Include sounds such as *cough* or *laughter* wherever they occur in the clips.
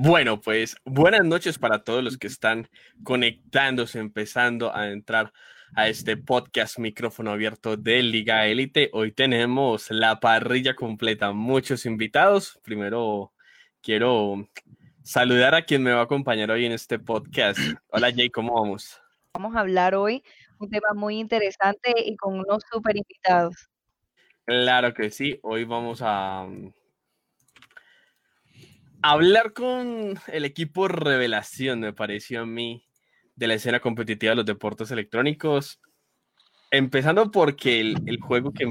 Bueno, pues buenas noches para todos los que están conectándose, empezando a entrar a este podcast micrófono abierto de Liga Élite. Hoy tenemos la parrilla completa, muchos invitados. Primero quiero saludar a quien me va a acompañar hoy en este podcast. Hola Jay, ¿cómo vamos? Vamos a hablar hoy un tema muy interesante y con unos super invitados. Claro que sí, hoy vamos a hablar con el equipo revelación, me pareció a mí, de la escena competitiva de los deportes electrónicos. Empezando porque el, juego que,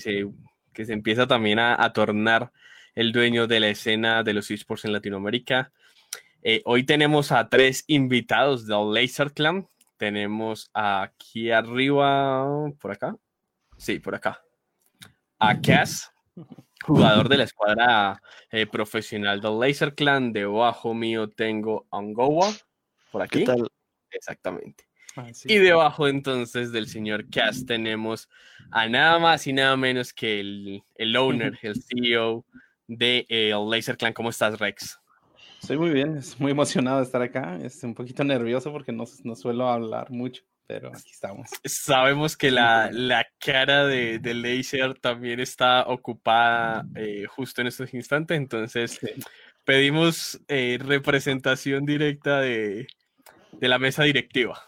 se, que se empieza también a, tornar el dueño de la escena de los esports en Latinoamérica. Eh, hoy tenemos a tres invitados del Laser Clan. Tenemos aquí arriba, por acá. Sí, por acá. A Cass, *laughs* jugador de *laughs* la escuadra eh, profesional del Laser Clan. Debajo mío tengo a Angowa, por aquí. Exactamente. Ah, y debajo entonces del señor Cass tenemos a nada más y nada menos que el, el owner, *laughs* el CEO de eh, el Laser Clan. ¿Cómo estás, Rex? Estoy muy bien, es muy emocionado de estar acá. Estoy un poquito nervioso porque no, no suelo hablar mucho pero aquí estamos. *laughs* Sabemos que la, la cara de, de Laser también está ocupada eh, justo en estos instantes, entonces pedimos eh, representación directa de, de, la mesa directiva.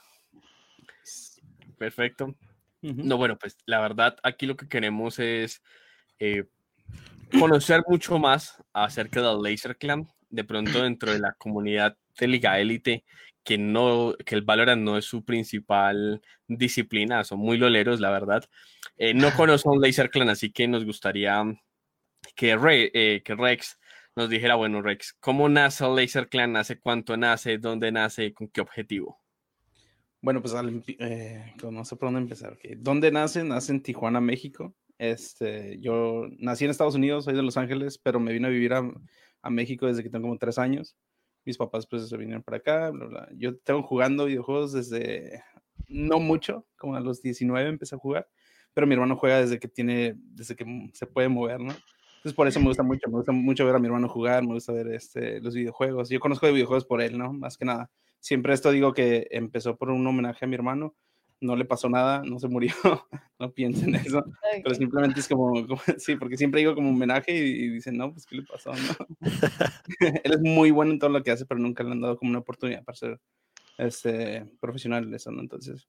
Perfecto. No, bueno, pues la verdad, aquí lo que queremos es eh, conocer mucho más acerca del Laser Clan, de pronto dentro de la comunidad de Liga Elite que, no, que el Valorant no es su principal disciplina, son muy loleros, la verdad. Eh, no conozco un Laser Clan, así que nos gustaría que, eh, que Rex nos dijera, bueno, Rex, ¿cómo nace el Laser Clan? ¿Hace cuánto nace? ¿Dónde nace? ¿Con qué objetivo? Bueno, pues eh, no sé por dónde empezar. ¿Dónde nace? Nace en Tijuana, México. Este, yo nací en Estados Unidos, soy de Los Ángeles, pero me vine a vivir a, a México desde que tengo como tres años mis papás pues se vinieron para acá, yo tengo jugando videojuegos desde no mucho, como a los 19 empecé a jugar, pero mi hermano juega desde que tiene, desde que se puede mover, ¿no? Entonces por eso me gusta mucho, me gusta mucho ver a mi hermano jugar, me gusta ver este, los videojuegos, yo conozco de videojuegos por él, ¿no? Más que nada. Siempre esto digo que empezó por un homenaje a mi hermano, no le pasó nada, no se murió, *laughs* no piensen en eso, pero simplemente es como, *laughs* sí, porque siempre digo como homenaje y, dicen, no, pues, ¿qué le pasó? No? *laughs* Él es muy bueno en todo lo que hace, pero nunca le han dado como una oportunidad para ser este, profesional de eso, ¿no? Entonces,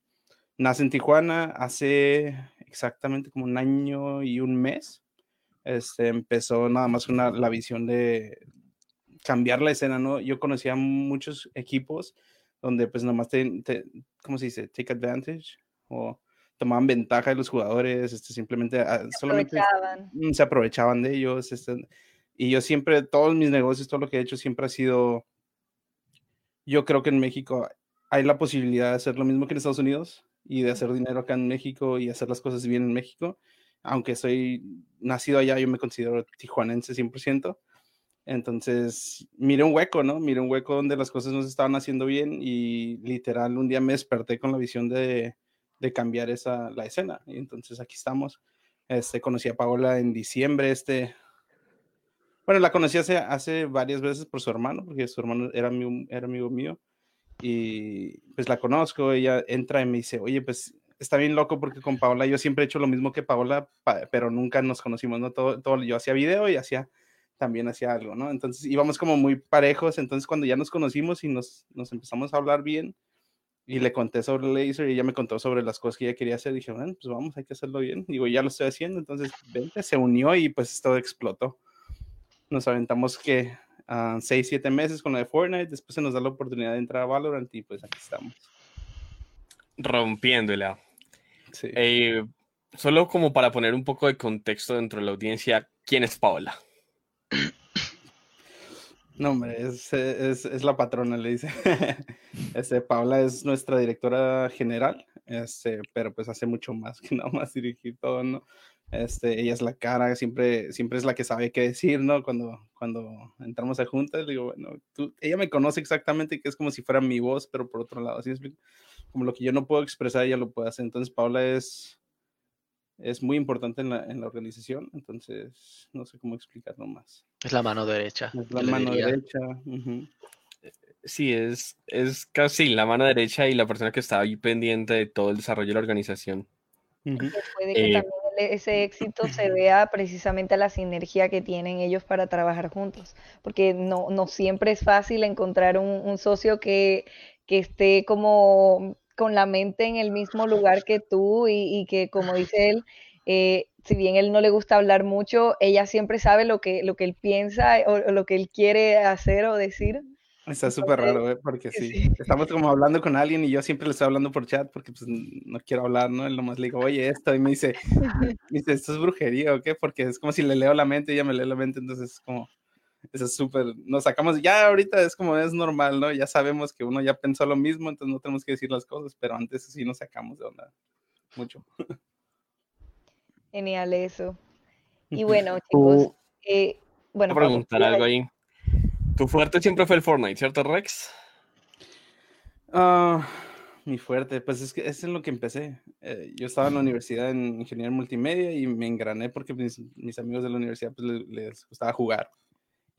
nace en Tijuana hace exactamente como un año y un mes, este, empezó nada más una, la visión de cambiar la escena, ¿no? Yo conocía muchos equipos donde pues nomás te, te, ¿cómo se dice? Take advantage o tomaban ventaja de los jugadores, este, simplemente ah, se solamente aprovechaban. Mm, se aprovechaban de ellos. Este, y yo siempre, todos mis negocios, todo lo que he hecho siempre ha sido, yo creo que en México hay la posibilidad de hacer lo mismo que en Estados Unidos y de hacer dinero acá en México y hacer las cosas bien en México. Aunque soy nacido allá, yo me considero tijuanense 100%. Entonces, mire un hueco, ¿no? Mire un hueco donde las cosas no se estaban haciendo bien y literal un día me desperté con la visión de, de cambiar esa, la escena. Y entonces aquí estamos. Este, conocí a Paola en diciembre, este, bueno, la conocí hace, hace varias veces por su hermano, porque su hermano era, mi, era amigo mío, y pues la conozco, ella entra y me dice, oye, pues está bien loco porque con Paola yo siempre he hecho lo mismo que Paola, pero nunca nos conocimos, ¿no? Todo, todo, yo hacía video y hacía también hacía algo, ¿no? Entonces íbamos como muy parejos, entonces cuando ya nos conocimos y nos, nos empezamos a hablar bien y le conté sobre Laser y ella me contó sobre las cosas que ella quería hacer, dije, bueno, pues vamos, hay que hacerlo bien. Digo, ya lo estoy haciendo, entonces vente, se unió y pues todo explotó. Nos aventamos que uh, seis, siete meses con la de Fortnite, después se nos da la oportunidad de entrar a Valorant y pues aquí estamos. Rompiéndola. Sí. Eh, solo como para poner un poco de contexto dentro de la audiencia, ¿quién es Paola? *coughs* No, hombre, es, es, es, la patrona, le dice. *laughs* Este, Paula es nuestra directora general, este, pero pues hace mucho más que *laughs* nada más dirigir todo, ¿no? Este, ella es la cara, siempre, siempre es la que sabe qué decir, ¿no? Cuando, cuando entramos a juntas, digo, bueno, tú, ella me conoce exactamente, que es como si fuera mi voz, pero por otro lado, así es como lo que yo no puedo expresar, ella lo puede hacer. Entonces, Paula es, es muy importante en la, en la organización, entonces no sé cómo explicarlo más. Es la mano derecha. Es la mano diría. derecha. ujú. Sí, es, es casi la mano derecha y la persona que está ahí pendiente de todo el desarrollo de la organización. Puede que Eh, también el- ese éxito se vea precisamente a la sinergia que tienen ellos para trabajar juntos, porque no, no siempre es fácil encontrar un, un socio que, que esté como con la mente en el mismo lugar que tú y, y que, como dice él, eh, si bien él no le gusta hablar mucho, ella siempre sabe lo que, lo que él piensa o, o lo que él quiere hacer o decir. Está súper raro, ¿eh? porque sí, sí. estamos como hablando con alguien y yo siempre le estoy hablando por chat porque pues no quiero hablar, ¿no? Él nomás le digo, oye, esto, y me dice, *laughs* me dice, ¿esto es brujería o qué? Porque es como si le leo la mente y ella me lee la mente, entonces es como, eso es súper, nos sacamos, ya ahorita es como es normal, ¿no? Ya sabemos que uno ya pensó lo mismo, entonces no tenemos que decir las cosas, pero antes sí nos sacamos de onda mucho. *laughs* Genial eso. Y *laughs* bueno, chicos, eh, bueno, voy a Pablo, preguntar algo ahí. Tu fuerte siempre fue el Fortnite, ¿cierto, Rex? Ah, mi fuerte, pues es que es en lo que empecé. Eh, yo estaba en la universidad en ingeniería multimedia y me engrané porque mis, mis amigos de la universidad pues, le- les gustaba jugar.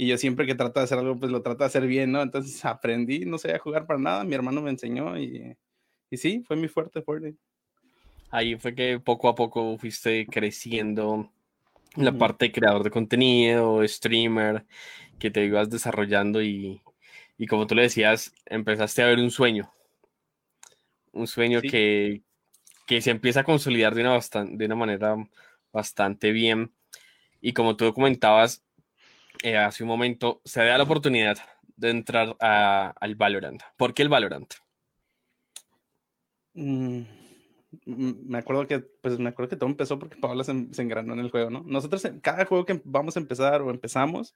Y yo siempre que trato de hacer algo, pues lo trato de hacer bien, ¿no? Entonces *laughs* aprendí, no sabía jugar para nada, mi hermano me enseñó y, y sí, fue mi fuerte Fortnite. Ahí fue que poco a poco fuiste creciendo en la parte de creador de contenido, streamer, que te ibas desarrollando y, y como tú le decías, empezaste a ver un sueño. Un sueño Sí. que, que se empieza a consolidar de una, de una manera bastante bien. Y como tú comentabas eh, hace un momento, se da la oportunidad de entrar a- al Valorant. ¿Por qué el Valorant? Mm, mm, me acuerdo que, pues me acuerdo que todo empezó porque Paola se, se engranó en el juego, ¿no? Nosotros, cada juego que vamos a empezar o empezamos,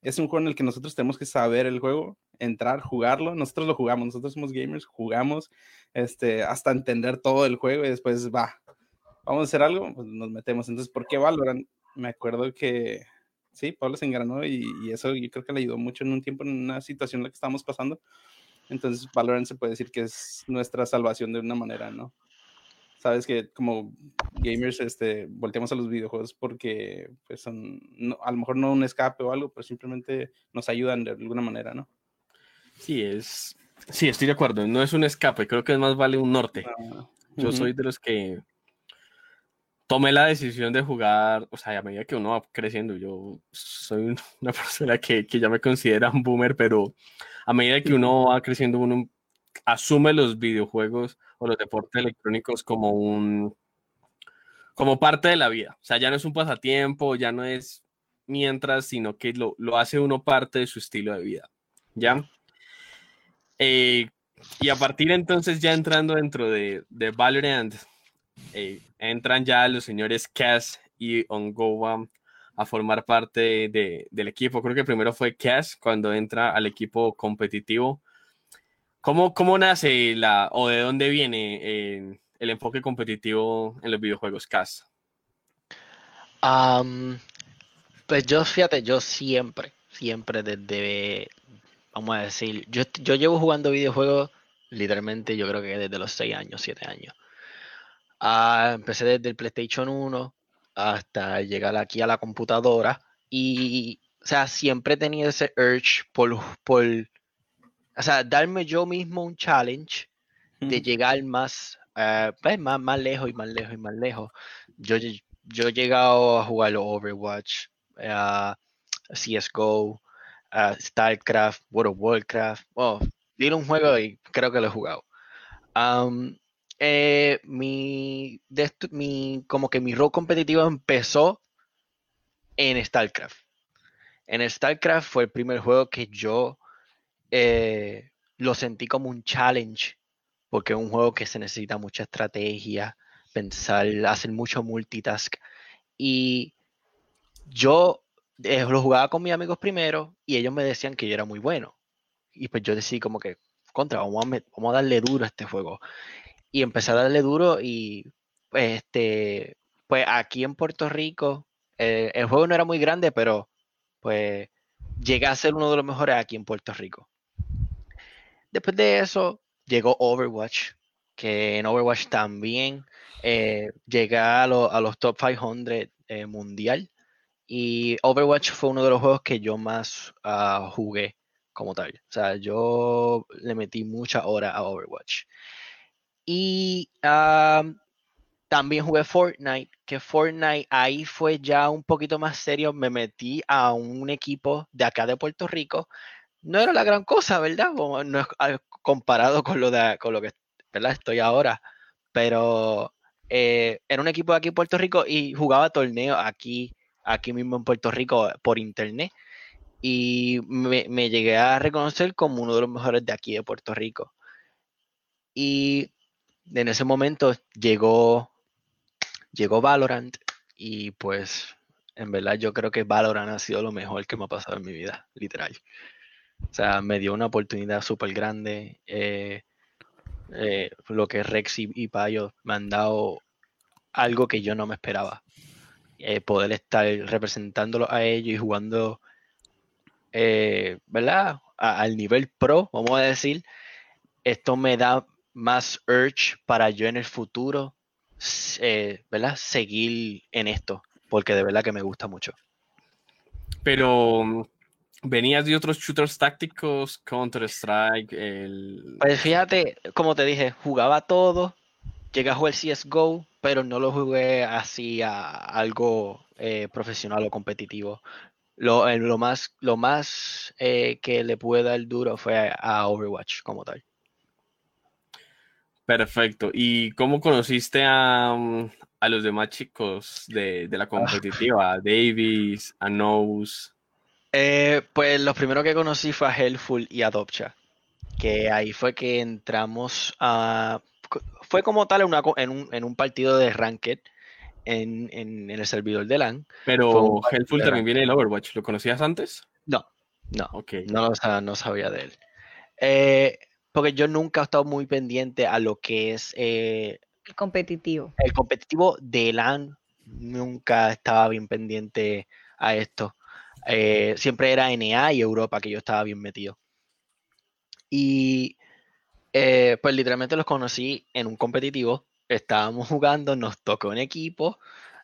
es un juego en el que nosotros tenemos que saber el juego, entrar, jugarlo. Nosotros lo jugamos, nosotros somos gamers, jugamos este, hasta entender todo el juego y después va, vamos a hacer algo, pues nos metemos. Entonces, ¿por qué Valorant? Me acuerdo que, sí, Paola se engranó y, y eso yo creo que le ayudó mucho en un tiempo, en una situación en la que estábamos pasando. Entonces, Valorant se puede decir que es nuestra salvación de una manera, ¿no? Sabes que como gamers este, volteamos a los videojuegos porque pues, son, no- a lo mejor no un escape o algo, pero simplemente nos ayudan de alguna manera, ¿no? Sí, es. Sí, estoy de acuerdo. No es un escape, creo que es más vale un norte. Ah, Yo ujú. soy de los que tomé la decisión de jugar, o sea, a medida que uno va creciendo, yo soy un- *laughs* una persona que, que ya me considera un boomer, pero a medida que uno va creciendo, uno asume los videojuegos o los deportes electrónicos como un como parte de la vida. O sea, ya no es un pasatiempo, ya no es mientras, sino que lo, lo hace uno parte de su estilo de vida. ¿Ya? Eh, y a partir entonces, ya entrando dentro de, de Valorant, eh, entran ya los señores Cass y Ongowa a formar parte de- del equipo. Creo que primero fue Cass cuando entra al equipo competitivo. ¿Cómo, cómo nace la, o de dónde viene eh, el enfoque competitivo en los videojuegos Cass? Am, pues yo, fíjate, yo siempre, siempre desde, vamos a decir, yo, yo llevo jugando videojuegos literalmente yo creo que desde los 6 años, 7 años. Ah, empecé desde el PlayStation 1 hasta llegar aquí a la computadora y, o sea, siempre he tenido ese urge por, por, o sea, darme yo mismo un challenge de llegar más, eh, pues, más, más lejos y más lejos y más lejos. Yo, yo he llegado a jugar Overwatch, eh, CSGO, eh, StarCraft, World of Warcraft. Bueno, dile un juego y creo que lo he jugado. Am, eh, mi, como que mi rol competitivo empezó en StarCraft. En StarCraft fue el primer juego que yo eh, lo sentí como un challenge, porque es un juego que se necesita mucha estrategia, pensar, hacer mucho multitask. Y yo eh, lo jugaba con mis amigos primero y ellos me decían que yo era muy bueno. Y pues yo decidí como que, contra, vamos a darle duro a este juego. Y empecé a darle duro y pues, este, pues aquí en Puerto Rico, eh, el juego no era muy grande, pero pues llegué a ser uno de los mejores aquí en Puerto Rico. Después de eso llegó Overwatch, que en Overwatch también eh, llegué a, a los top 500 eh, mundial Y Overwatch fue uno de los juegos que yo más ah, jugué como tal. O sea, yo le metí mucha hora a Overwatch. Y ah, también jugué Fortnite, que Fortnite ahí fue ya un poquito más serio. Me metí a un equipo de acá de Puerto Rico. No era la gran cosa, ¿verdad? No es comparado con lo, de, con lo que ¿verdad? estoy ahora. Pero eh, era un equipo de aquí en Puerto Rico y jugaba torneos aquí, aquí mismo en Puerto Rico por internet. Y me, me llegué a reconocer como uno de los mejores de aquí de Puerto Rico. Y en ese momento llegó llegó Valorant y pues en verdad yo creo que Valorant ha sido lo mejor que me ha pasado en mi vida, literal. O sea, me dio una oportunidad súper grande. Eh, eh, lo que Rex y, Payo me han dado algo que yo no me esperaba. Eh, poder estar representándolo a ellos y jugando, ¿verdad? al nivel pro, vamos a decir. Esto me da más urge para yo en el futuro eh, ¿verdad? seguir en esto, porque de verdad que me gusta mucho. Pero venías de otros shooters tácticos, Counter-Strike, el... Pues fíjate, como te dije, jugaba todo, llegué a jugar CSGO, pero no lo jugué así a algo eh, profesional o competitivo. Lo, eh, lo más, lo más que le pude dar duro fue a Overwatch como tal. Perfecto. ¿Y cómo conociste a, mm, los demás chicos de, la ah. competitiva? A Davis, a Nose. Eh, pues los primeros que conocí fue a Helpful y a Dopcha. Que ahí fue que entramos a. Fue como tal en, un, en un partido de Ranked en, el servidor de LAN. Pero Helpful también viene del Overwatch. ¿Lo conocías antes? No, no. No, no sabía de él. Eh, porque yo nunca he estado muy pendiente a lo que es eh, el competitivo. El competitivo de LAN nunca estaba bien pendiente a esto. Eh, siempre era NA y Europa que yo estaba bien metido. Y eh, pues literalmente los conocí en un competitivo. Estábamos *laughs* jugando, nos tocó un equipo.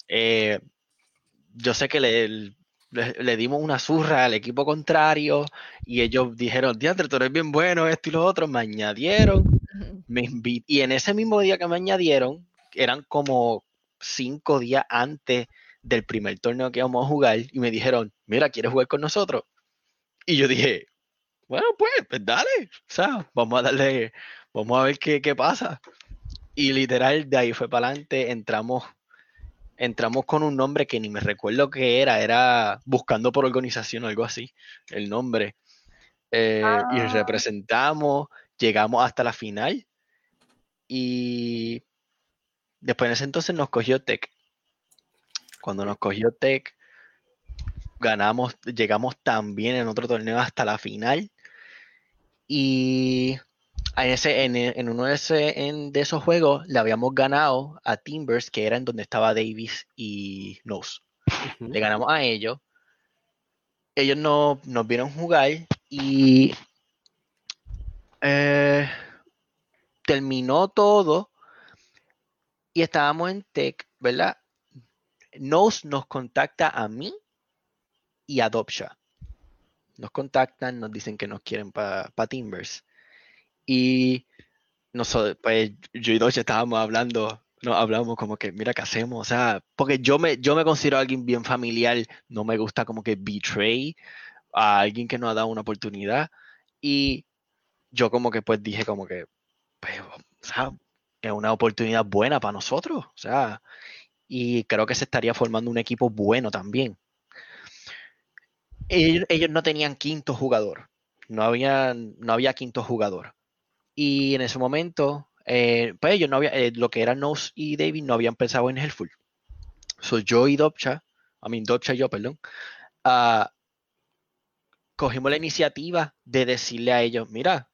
yo sé que le, le, dimos una zurra al equipo contrario y ellos dijeron, diantre, tú eres bien bueno, esto y lo otro, me añadieron, me y en ese mismo día que me añadieron, eran como cinco días antes del primer torneo que íbamos a jugar y me dijeron, mira, ¿quieres jugar con nosotros? Y yo dije, bueno, pues, pues dale, o sea, vamos a darle, vamos a ver qué, qué pasa. Y literal, de ahí fue para adelante, entramos entramos con un nombre que ni me recuerdo qué era, era Buscando por Organización, algo así, el nombre. Eh, y ah. representamos, llegamos hasta la final y después en ese entonces nos cogió Tech. Cuando nos cogió Tech, ganamos, llegamos también en otro torneo hasta la final y en, ese, en, uno de, ese, en, de, esos juegos le habíamos ganado a Timbers, que era en donde estaba Davis y Nose. Le ganamos a ellos. Ellos no, nos vieron jugar y eh, terminó todo y estábamos en Tech, ¿verdad? Nose nos contacta a mí y a Dopsha. Nos contactan, nos dicen que nos quieren para Timbers. Y nosotros, pues yo y Doche estábamos hablando, no hablamos como que, mira, ¿qué hacemos? O sea, porque yo me, yo me considero alguien bien familiar, no me gusta como que betray a alguien que nos ha dado una oportunidad. Y yo como que pues dije como que, pues, o sea, es una oportunidad buena para nosotros. O sea, y creo que se estaría formando un equipo bueno también. Ellos, ellos no tenían quinto jugador. No había, no había quinto jugador. Y en ese momento, eh, pues ellos no había, eh, lo que eran Nose y David no habían pensado en Helpful. So yo y Dopcha, a mí Dopcha y yo, perdón, uh, cogimos la iniciativa de decirle a ellos, mira,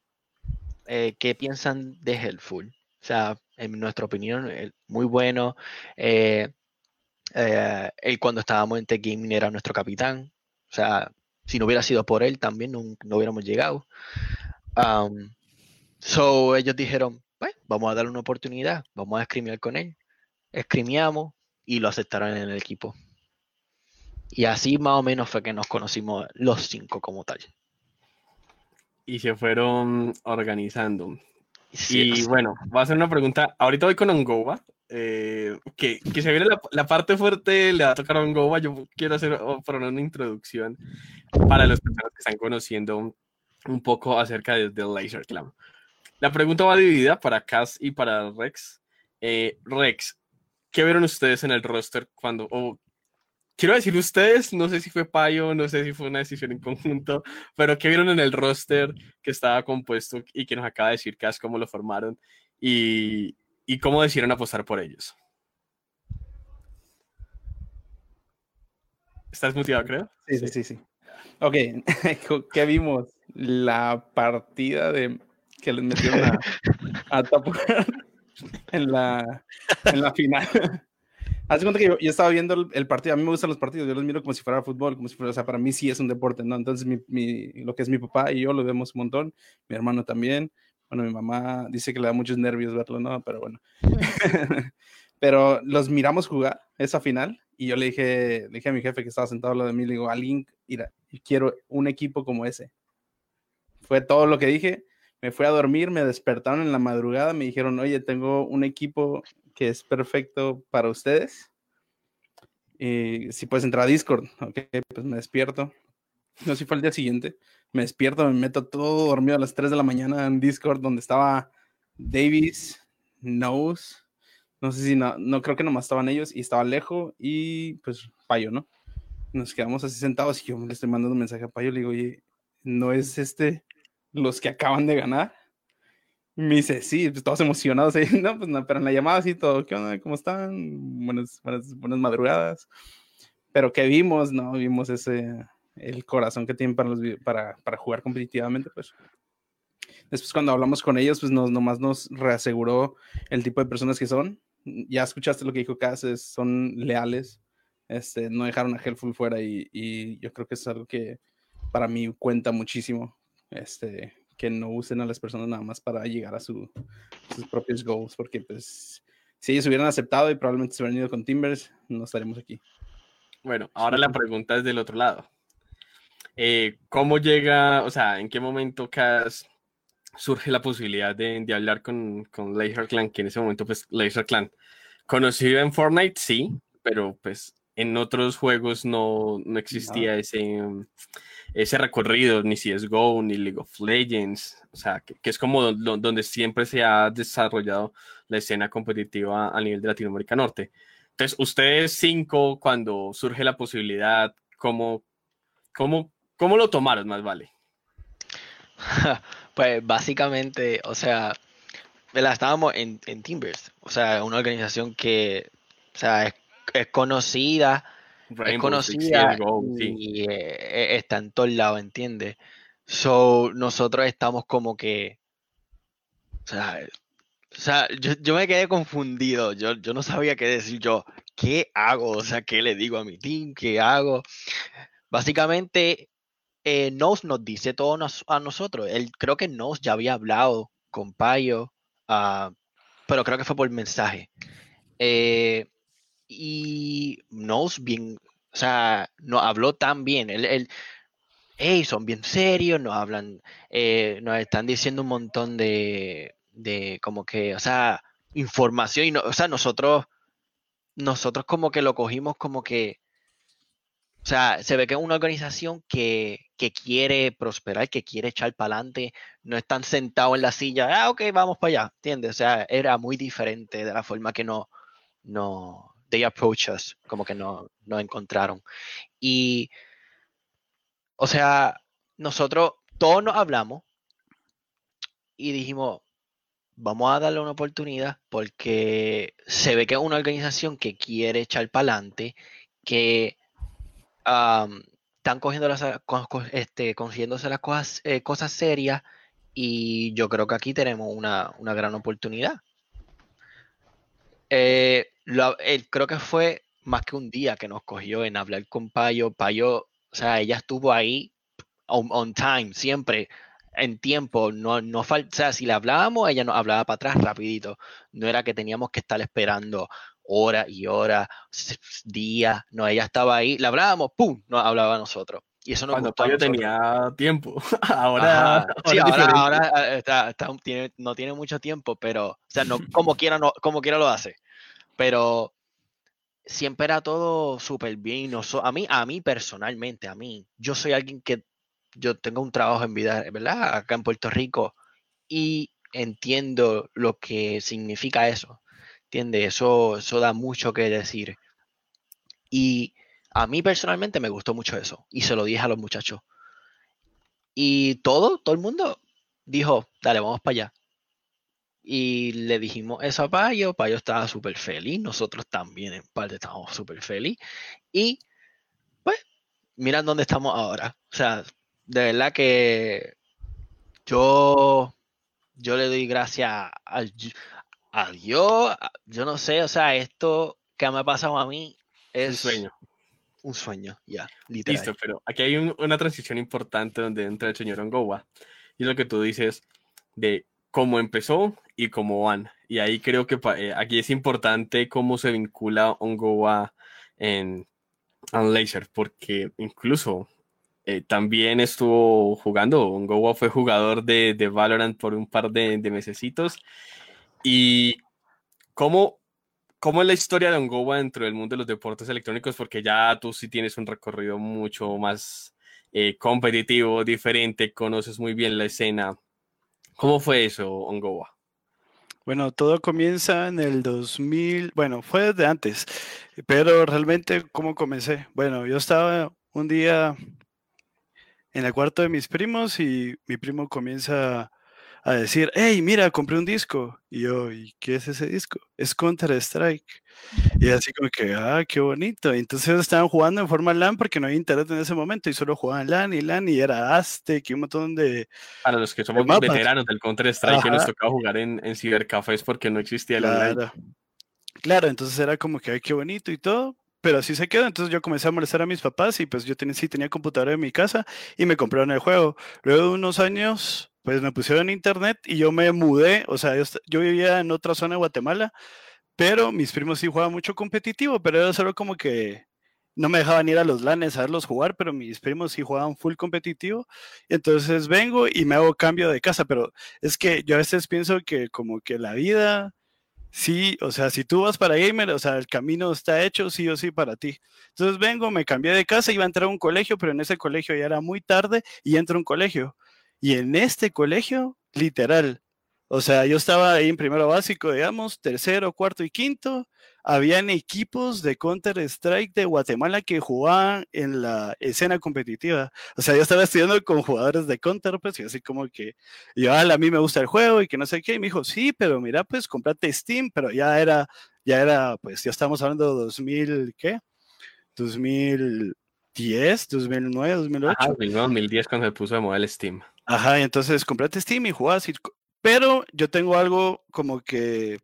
eh, ¿qué piensan de Helpful? O sea, en nuestra opinión, muy bueno. él cuando estábamos en Tech Gaming era nuestro capitán. O sea, si no hubiera sido por él también no, no hubiéramos llegado. Um, So ellos dijeron, pues vamos a darle una oportunidad, vamos a escrimear con él. Escrimeamos y lo aceptaron en el equipo. Y así más o menos fue que nos conocimos los cinco como tal. Y se fueron organizando. y bueno, voy a hacer una pregunta. Ahorita voy con Ongoba. Eh, que, que, se viene la, parte fuerte, le va a tocar a Ongoba. Yo quiero hacer una introducción para los personas que están conociendo un poco acerca del de Laser Clan. La pregunta va dividida para Cass y para Rex. Eh, Rex, ¿qué vieron ustedes en el roster cuando, o quiero decir ustedes, no sé si fue Payo, no sé si fue una decisión en conjunto, pero ¿qué vieron en el roster que estaba compuesto y que nos acaba de decir Cass cómo lo formaron y, cómo decidieron apostar por ellos? ¿Estás motivado, creo? Sí, sí, sí, sí. Ok, *laughs* ¿qué vimos? La partida de que les metieron a, a *laughs* en la, en la final. *laughs* Haz cuenta que yo, estaba viendo el, partido, a mí me gustan los partidos, yo los miro como si fuera fútbol, como si fuera, o sea, para mí sí es un deporte, ¿no? Entonces, mi, mi, lo que es mi papá y yo lo vemos un montón, mi hermano también, bueno, mi mamá dice que le da muchos nervios verlo, ¿no? Pero bueno. *laughs* Pero los miramos jugar esa final y yo le dije, le dije a mi jefe que estaba sentado al lado de mí, le digo, alguien, mira, quiero un equipo como ese. Fue todo lo que dije me fui a dormir, me despertaron en la madrugada, me dijeron, oye, tengo un equipo que es perfecto para ustedes. Y si puedes entrar a Discord, ok, pues me despierto. No sé si fue el día siguiente. Me despierto, me meto todo dormido a las 3 de la mañana en Discord, donde estaba Davis, Nose, no sé si no, no creo que nomás estaban ellos, y estaba Alejo y pues Payo, ¿no? Nos quedamos así sentados y yo le estoy mandando un mensaje a Payo, le digo, oye, no es este los que acaban de ganar. Me dice, sí, pues todos emocionados. *laughs* No, pues no, pero en la llamada así todo. ¿Cómo están? Buenas, buenas, madrugadas. Pero que vimos, ¿no? Vimos ese, el corazón que tienen para, para jugar competitivamente, pues. Después cuando hablamos con ellos, pues nos, nomás nos reaseguró el tipo de personas que son. Ya escuchaste lo que dijo Cass, son leales, este, no dejaron a Helpful fuera y, y, yo creo que es algo que para mí cuenta muchísimo este, que no usen a las personas nada más para llegar a sus propios goals, porque pues si ellos hubieran aceptado y probablemente se hubieran ido con Timbers, no estaríamos aquí. Bueno, ahora la pregunta es del otro lado. Eh, ¿Cómo llega, o sea, en qué momento Cass surge la posibilidad de, de hablar con, con Laser Clan, que en ese momento, pues, Laser Clan, conocido en Fortnite, sí, pero pues en otros juegos no, no existía ese, ese recorrido, ni CSGO, ni League of Legends, o sea, que, es como donde siempre se ha desarrollado la escena competitiva a nivel de Latinoamérica Norte. Entonces, ustedes cinco, cuando surge la posibilidad, ¿cómo, cómo, cómo lo tomaron más vale? *laughs* pues básicamente, o sea, la estábamos en, en Timbers, o sea, una organización que, o sea, es, es conocida, es conocida y eh, está en todos lados, ¿entiendes? So, nosotros estamos como que, o sea, o sea yo, me quedé confundido, yo, yo no sabía qué decir yo, ¿qué hago? O sea, ¿qué le digo a mi team? ¿Qué hago? Básicamente, eh, Nos nos dice todo a nosotros. Él creo que Nos ya había hablado con Payo, uh, pero creo que fue por mensaje. Eh, y Nos bien, o sea, no habló tan bien. Él hey, son bien serios, nos hablan, eh, nos están diciendo un montón de, de como que, o sea, información y no, o sea, nosotros, nosotros como que lo cogimos como que, o sea, se ve que es una organización que, que quiere prosperar, que quiere echar para adelante, no están sentados en la silla, ah, ok, vamos para allá, ¿entiendes? O sea, era muy diferente de la forma que no, no, they approach us, como que no, nos encontraron. Y, o sea, nosotros todos nos hablamos y dijimos, vamos a darle una oportunidad porque se ve que es una organización que quiere echar para adelante, que están cogiendo las, este, consiguiéndose las cosas, eh, cosas serias y yo creo que aquí tenemos una, una gran oportunidad. Eh, creo que fue más que un día que nos cogió en hablar con Payo. Payo, o sea, ella estuvo ahí on, time, siempre en tiempo. No, no o sea, si le hablábamos, ella nos hablaba para atrás rapidito. No era que teníamos que estar esperando horas y horas, días, no, ella estaba ahí, la hablábamos, ¡pum! No hablaba a nosotros. Y eso nos Cuando gustó yo tenía tiempo. *laughs* ahora, Ajá. Sí, ahora ahora, ahora, eh, está- está- tiene- no tiene mucho tiempo, pero, o sea, no, *laughs* como quiera, no, como quiera lo hace. Pero siempre era todo súper bien. no so- a mí, a mí personalmente, a mí, yo soy alguien que yo tengo un trabajo en vida, ¿verdad? Acá en Puerto Rico y entiendo lo que significa eso. ¿Entiendes? Eso, eso da mucho que decir. Y a mí personalmente me gustó mucho eso. Y se lo dije a los muchachos. Y todo, todo el mundo dijo, dale, vamos para allá. Y le dijimos eso a Payo, Payo estaba súper feliz, nosotros también en parte estábamos súper feliz. Y pues, miran dónde estamos ahora. O sea, de verdad que yo, yo le doy gracias al, a Dios, yo no sé, o sea, esto que me ha pasado a mí Un es sueño. Un sueño, ya, literal. Listo, pero aquí hay un- una transición importante donde entra el señor Ongowa. Y lo que tú dices de cómo empezó y cómo van. Y ahí creo que eh, aquí es importante cómo se vincula Ongowa en, en Laser, porque incluso eh, también estuvo jugando. Ongowa fue jugador de, de Valorant por un par de, de mesecitos. Y cómo, cómo es la historia de Ongowa dentro del mundo de los deportes electrónicos, porque ya tú sí tienes un recorrido mucho más eh, competitivo, diferente, conoces muy bien la escena. ¿Cómo fue eso, Ongowa? Bueno, todo comienza en el 2000, bueno, fue desde antes, pero realmente, ¿cómo comencé? Bueno, yo estaba un día en el cuarto de mis primos y mi primo comienza a decir, hey, mira, compré un disco. Y yo, ¿y qué es ese disco? Es Counter Strike. Y así como que, ah, qué bonito. Y entonces estaban jugando en forma LAN porque no había internet en ese momento y solo jugaban LAN y LAN y era Aztec y un montón de... Para los que somos mapas. veteranos del Counter-Strike, que nos tocaba jugar en, en cibercafés porque no existía el online. Claro. Claro, entonces era como que, ay, qué bonito y todo, pero así se quedó. Entonces yo comencé a molestar a mis papás y pues yo tenía, sí tenía computadora en mi casa y me compraron el juego. Luego de unos años, pues me pusieron internet y yo me mudé, o sea, yo, vivía en otra zona de Guatemala, pero mis primos sí jugaban mucho competitivo, pero era solo como que no me dejaban ir a los lanes a verlos jugar, pero mis primos sí jugaban full competitivo. Entonces vengo y me hago cambio de casa, pero es que yo a veces pienso que como que la vida Sí, o sea, si tú vas para gamer, o sea, el camino está hecho sí o sí para ti. Entonces vengo, me cambié de casa, iba a entrar a un colegio, pero en ese colegio ya era muy tarde y entro a un colegio. Y en este colegio, literal, o sea, yo estaba ahí en primero básico, digamos, tercero, cuarto y quinto. Habían equipos de Counter Strike de Guatemala que jugaban en la escena competitiva. O sea, yo estaba estudiando con jugadores de Counter, pues, y así como que yo, "Ala, a mí me gusta el juego y que no sé qué. Y me dijo, sí, pero mira, pues comprate Steam, pero ya era, ya era, pues ya estamos hablando de 2000, ¿qué? 2010, 2009, 2008. Ajá, 2009, 2010 cuando se puso de moda el Steam. Ajá, entonces comprate Steam y jugás. y pero yo tengo algo como que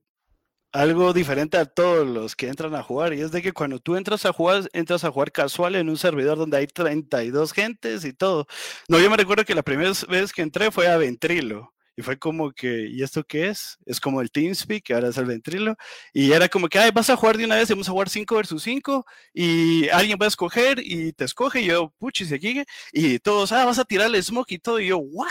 algo diferente a todos los que entran a jugar y es de que cuando tú entras a jugar, entras a jugar casual en un servidor donde hay 32 gentes y todo. No, yo me recuerdo que la primera vez que entré fue a Ventrilo y fue como que, ¿y esto qué es? Es como el TeamSpeak, que ahora es el Ventrilo, y era como que, ay, vas a jugar de una vez, vamos a jugar 5 versus 5 y alguien va a escoger y te escoge y yo, puchis, aquí, y todos, ah, vas a tirar el smoke y todo, y yo, ¿what?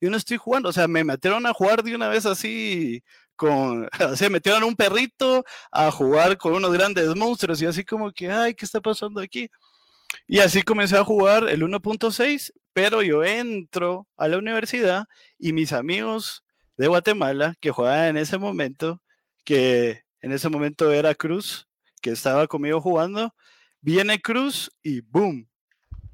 Yo no estoy jugando, o sea, me metieron a jugar de una vez así con, *laughs* o sea, metieron un perrito a jugar con unos grandes monstruos y así como que, ay, ¿qué está pasando aquí? Y así comencé a jugar el 1.6, pero yo entro a la universidad y mis amigos de Guatemala que jugaban en ese momento, que en ese momento era Cruz, que estaba conmigo jugando, viene Cruz y boom.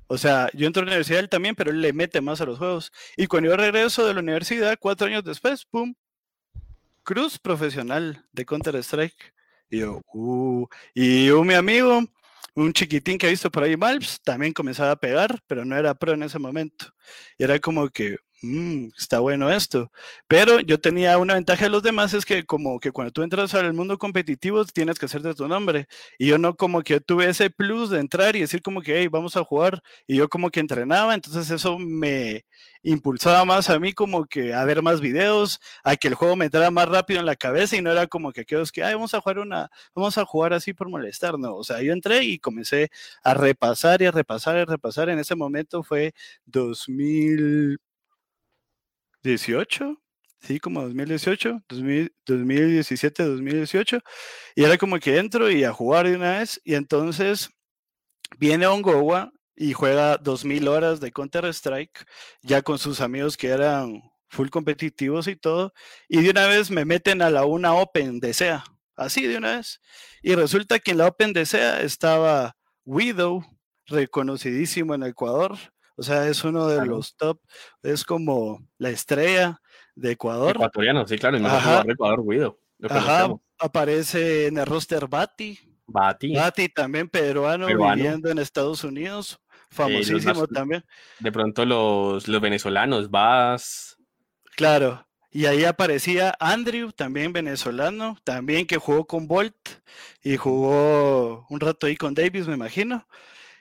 O sea, yo entro a la universidad él también, pero él le mete más a los juegos. Y cuando yo regreso de la universidad, cuatro años después, boom, Cruz profesional de Counter-Strike. Y yo, uh, y un mi amigo, un chiquitín que he visto por ahí, Malps, también comenzaba a pegar, pero no era pro en ese momento. Y era como que, "Mm, está bueno esto. Pero yo tenía una ventaja de los demás, es que como que cuando tú entras al mundo competitivo tienes que hacerte tu nombre. Y yo no como que tuve ese plus de entrar y decir como que, hey, vamos a jugar. Y yo como que entrenaba, entonces eso me impulsaba más a mí como que a ver más videos, a que el juego me entrara más rápido en la cabeza y no era como que aquellos que, ay, vamos a jugar una, vamos a jugar así por molestar, no. O sea, yo entré y comencé a repasar y a repasar y a repasar. En ese momento fue 2000 18, sí, como 2018, 2000 2017, 2018, y era como que entro y a jugar de una vez, y entonces viene Ongowa y juega 2000 horas de Counter-Strike, ya con sus amigos que eran full competitivos y todo, y de una vez me meten a la una Open de SEA, así de una vez, y resulta que en la Open de SEA estaba Widow, reconocidísimo en Ecuador, o sea, es uno de Claro. los top, es como la estrella de Ecuador. Ecuatoriano, sí, claro, el mejor Ajá. de Ecuador, Guido. Ajá, aparece en el roster Bati. Bati, Bati también peruano, Peruano. viviendo en Estados Unidos. los Famosísimo también. de pronto los, los venezolanos, Vas, Claro. Y ahí aparecía Andrew, también venezolano, también que jugó con Bolt y jugó un rato ahí con Davis, me imagino.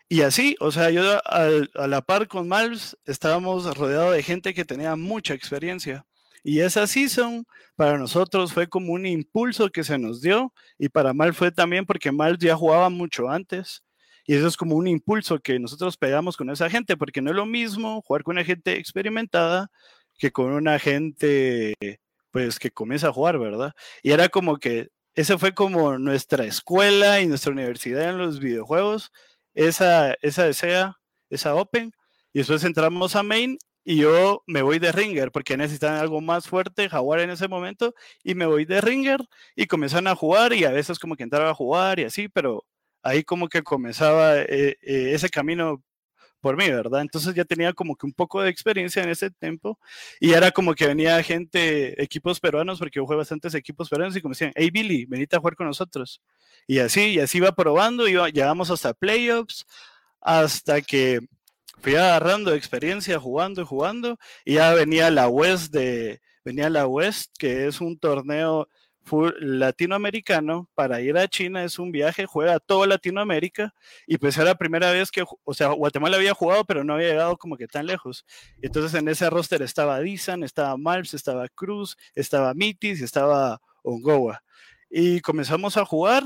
Y así, o sea, yo a la par con Malves estábamos rodeados de gente que tenía mucha experiencia. Y esa season para nosotros fue como un impulso que se nos dio y para Mal fue también porque Mal ya jugaba mucho antes. Y eso es como un impulso que nosotros pegamos con esa gente, porque no es lo mismo jugar con una gente experimentada que con una gente pues que comienza a jugar, ¿verdad? Y era como que esa fue como nuestra escuela y nuestra universidad en los videojuegos, esa, esa desea, esa Open, y después entramos a Main y yo me voy de Ringer porque necesitaban algo más fuerte, Jaguar en ese momento, y me voy de Ringer y comenzaron a jugar y a veces como que entraba a jugar y así, pero ahí como que comenzaba eh, eh, ese camino por mí, ¿verdad? Entonces ya tenía como que un poco de experiencia en ese tiempo y era como que venía gente, equipos peruanos, porque yo jugué bastantes equipos peruanos y como decían, hey Billy, venite a jugar con nosotros. Y así, y así iba probando, iba, llegamos hasta playoffs, hasta que fui agarrando experiencia jugando y jugando, y ya venía la West de, venía la West, que es un torneo latinoamericano para ir a China es un viaje, juega toda Latinoamérica y pues era la primera vez que, o sea, Guatemala había jugado pero no había llegado como que tan lejos. Entonces en ese roster estaba Dizan, estaba Malps, estaba Cruz, estaba Mitis y estaba Ongoa. Y comenzamos a jugar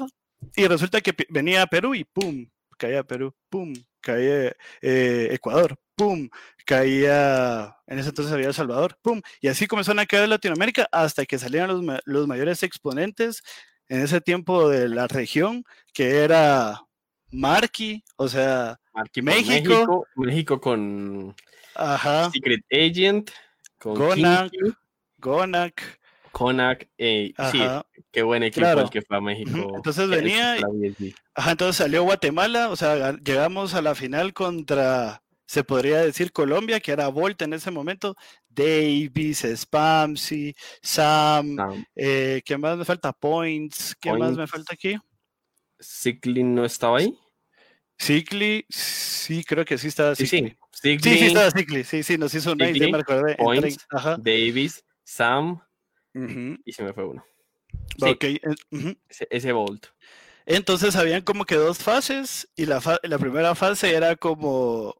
y resulta que venía a Perú y pum, caía Perú, pum, caía eh, Ecuador, pum, caía, en ese entonces había El Salvador, pum, y así comenzaron a caer Latinoamérica hasta que salieron los, los mayores exponentes en ese tiempo de la región, que era Marky, o sea, por México. México, México con ajá, Secret Agent, con Gonak, Gonak, Konak, eh, sí, qué buen equipo Claro. el que fue a México. Entonces venía BSB. ajá, entonces salió Guatemala, o sea, ga- llegamos a la final contra, se podría decir Colombia, que era Volta en ese momento, Davis, Spamsi, Sam, Ah, eh, ¿qué más me falta? Points, ¿qué más me falta aquí? Siglin no estaba ahí. Cicli, sí, creo que sí estaba Sí, Cicli. sí. Sí, sí, Siglin, estaba Cicli, sí, sí, nos hizo nice, ya Cicli, me acordé. Points, Ajá. Davis, Sam y se me fue uno. Sí, ok, ujú. ese, ese Bolt. Entonces habían como que dos fases y la, fa- la primera fase era como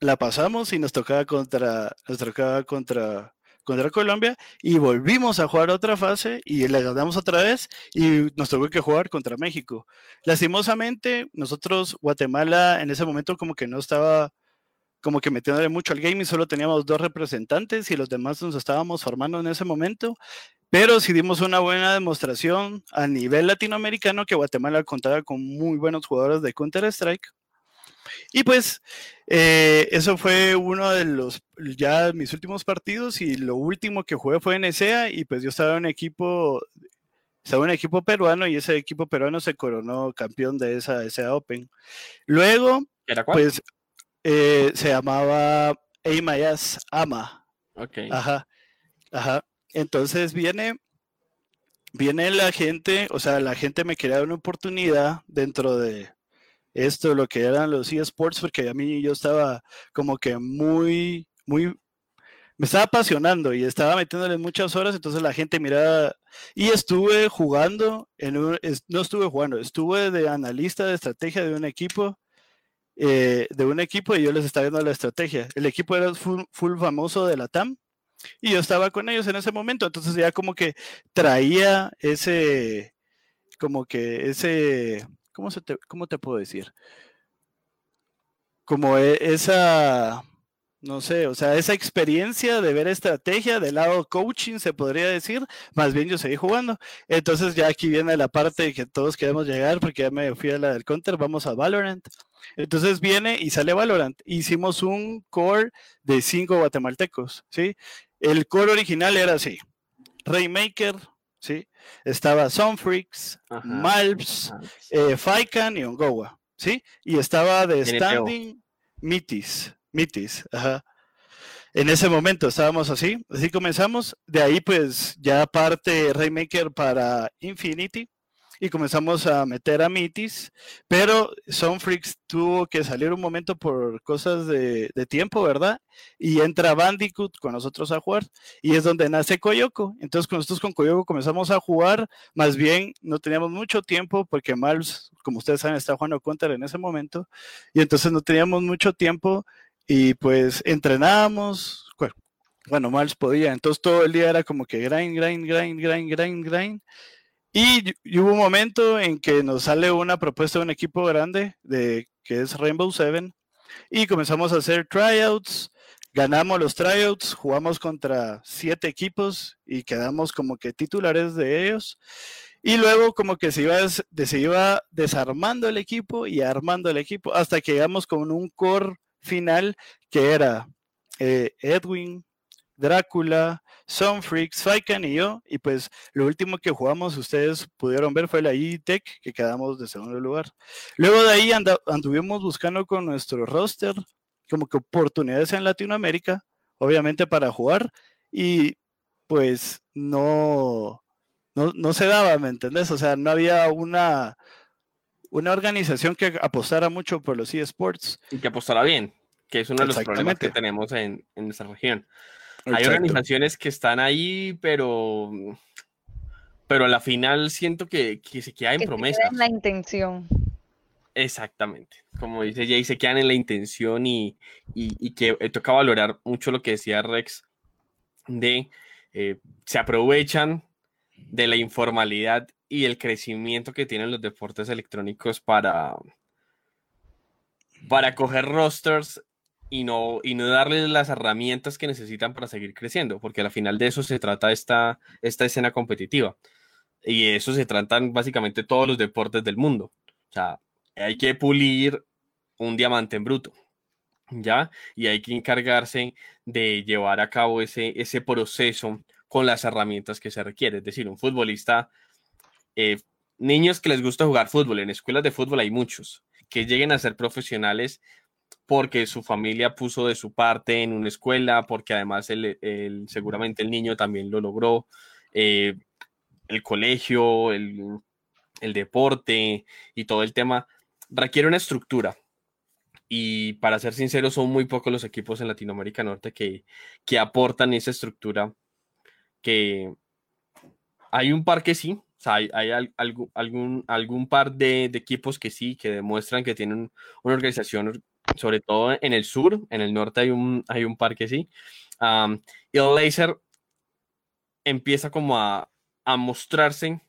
la pasamos y nos tocaba contra, nos tocaba contra, contra Colombia y volvimos a jugar otra fase y le ganamos otra vez y nos tocó que jugar contra México. Lastimosamente, nosotros, Guatemala, en ese momento como que no estaba como que metiéndole mucho al gaming, solo teníamos dos representantes y los demás nos estábamos formando en ese momento, pero sí dimos una buena demostración a nivel latinoamericano que Guatemala contaba con muy buenos jugadores de Counter-Strike. Y pues eh, eso fue uno de los ya mis últimos partidos y lo último que jugué fue en ESEA y pues yo estaba en un equipo estaba en un equipo peruano y ese equipo peruano se coronó campeón de esa ESEA Open. Luego, ¿Era cuál? pues eh, se llamaba Amayas Ama. ok. Ajá, ajá. Entonces viene, viene la gente, o sea, la gente me quería dar una oportunidad dentro de esto, lo que eran los eSports, porque a mí yo estaba como que muy, muy, me estaba apasionando y estaba metiéndole muchas horas, entonces la gente miraba y estuve jugando, en un, no estuve jugando, estuve de analista de estrategia de un equipo, eh, de un equipo y yo les estaba viendo la estrategia. El equipo era full, famoso de la TAM y yo estaba con ellos en ese momento, entonces ya como que traía ese, como que ese, ¿cómo, se te, cómo te puedo decir? Como e, esa no sé, o sea, esa experiencia de ver estrategia del lado coaching, se podría decir, más bien yo seguí jugando. Entonces ya aquí viene la parte que todos queremos llegar, porque ya me fui a la del counter, vamos a Valorant. Entonces viene y sale Valorant. Hicimos un core de cinco guatemaltecos, ¿sí? El core original era así, Raymaker, ¿sí? Estaba Sunfreaks, Malps, eh, Faikan y Ongowa, ¿sí? Y estaba de Standing Mitis. Mitis, ajá. En ese momento estábamos así, así comenzamos. De ahí, pues ya parte Raymaker para Infinity y comenzamos a meter a Mitis. Pero Sonfreaks tuvo que salir un momento por cosas de, tiempo, ¿verdad? Y entra Bandicoot con nosotros a jugar y es donde nace Koyoko. Entonces, con nosotros con Koyoko comenzamos a jugar. Más bien, no teníamos mucho tiempo porque Miles, como ustedes saben, está jugando Counter en ese momento y entonces no teníamos mucho tiempo y pues entrenábamos, bueno, Miles podía, entonces todo el día era como que grind, grind, grind, grind, grind, grind. Y, hubo un momento en que nos sale una propuesta de un equipo grande, de, que es Rainbow Seven, y comenzamos a hacer tryouts, ganamos los tryouts, jugamos contra siete equipos y quedamos como que titulares de ellos. Y luego como que se iba, se iba desarmando el equipo y armando el equipo hasta que llegamos con un core final que era eh, Edwin, Drácula, Sunfreaks, Faikan y yo. Y pues lo último que jugamos, ustedes pudieron ver, fue la E-Tech, que quedamos de segundo lugar. Luego de ahí anduvimos buscando con nuestro roster como que oportunidades en Latinoamérica, obviamente para jugar. Y pues no, no, no se daba, ¿me entendés? O sea, no había una una organización que apostara mucho por los eSports. Y que apostara bien, que es uno de los problemas que tenemos en, en nuestra región. Hay organizaciones que están ahí, pero pero a la final siento que, que se queda en promesas. en la intención. Exactamente. Como dice Jay, se quedan en la intención y, y, que eh, toca valorar mucho lo que decía Rex de eh, se aprovechan de la informalidad y el crecimiento que tienen los deportes electrónicos para, para coger rosters y no, y no darles las herramientas que necesitan para seguir creciendo, porque al final de eso se trata esta, esta escena competitiva. Y eso se tratan básicamente todos los deportes del mundo. O sea, hay que pulir un diamante en bruto, ¿ya? Y hay que encargarse de llevar a cabo ese, ese proceso con las herramientas que se requiere. Es decir, un futbolista eh, niños que les gusta jugar fútbol, en escuelas de fútbol hay muchos, que lleguen a ser profesionales porque su familia puso de su parte en una escuela, porque además el, seguramente el niño también lo logró, eh, el colegio, el, deporte y todo el tema requiere una estructura. Y para ser sincero, son muy pocos los equipos en Latinoamérica Norte que, que aportan esa estructura. Que hay un par que sí, o sea, hay, algún, algún par de, equipos que sí, que demuestran que tienen una organización, sobre todo en el sur, en el norte hay un, hay un par que sí. y el Laser empieza como a, mostrarse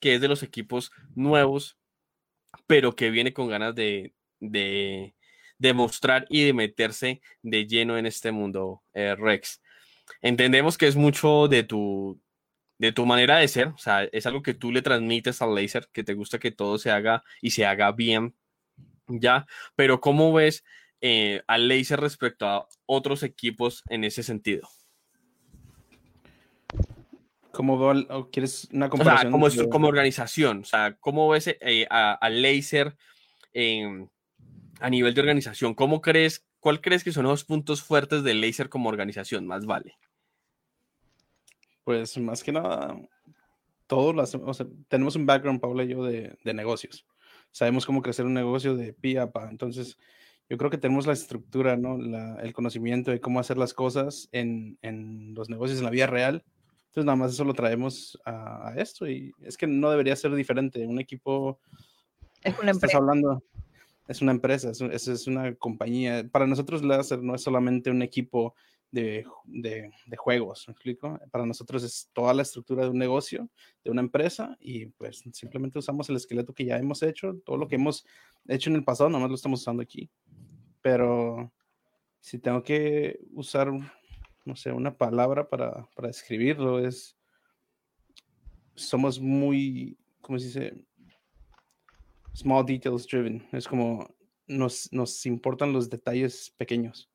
que es de los equipos nuevos, pero que viene con ganas de, de, mostrar y de meterse de lleno en este mundo, eh, Rex. Entendemos que es mucho de tu, de tu manera de ser, o sea, es algo que tú le transmites al laser, que te gusta que todo se haga y se haga bien, ¿ya? Pero ¿cómo ves eh, al laser respecto a otros equipos en ese sentido? ¿Cómo quieres una comparación? O sea, como, organización, o sea, ¿cómo ves eh, al laser a nivel de organización? ¿Cómo crees, cuál crees que son los puntos fuertes del laser como organización? Más vale. Pues más que nada, todos las, o sea, tenemos un background, Paula y yo, de, de, negocios. Sabemos cómo crecer un negocio de pie a pa. Entonces, yo creo que tenemos la estructura, ¿no? La, el conocimiento de cómo hacer las cosas en, en, los negocios en la vida real. Entonces nada más eso lo traemos a, a, esto y es que no debería ser diferente. Un equipo... Es una empresa. hablando, es una empresa, es, es, es, una compañía. Para nosotros Láser no es solamente un equipo de, de, de, juegos, ¿me explico? Para nosotros es toda la estructura de un negocio, de una empresa, y pues simplemente usamos el esqueleto que ya hemos hecho, todo lo que hemos hecho en el pasado, nomás lo estamos usando aquí. Pero si tengo que usar, no sé, una palabra para, para describirlo, es, somos muy, ¿cómo se dice? Small details driven, es como nos, nos importan los detalles pequeños.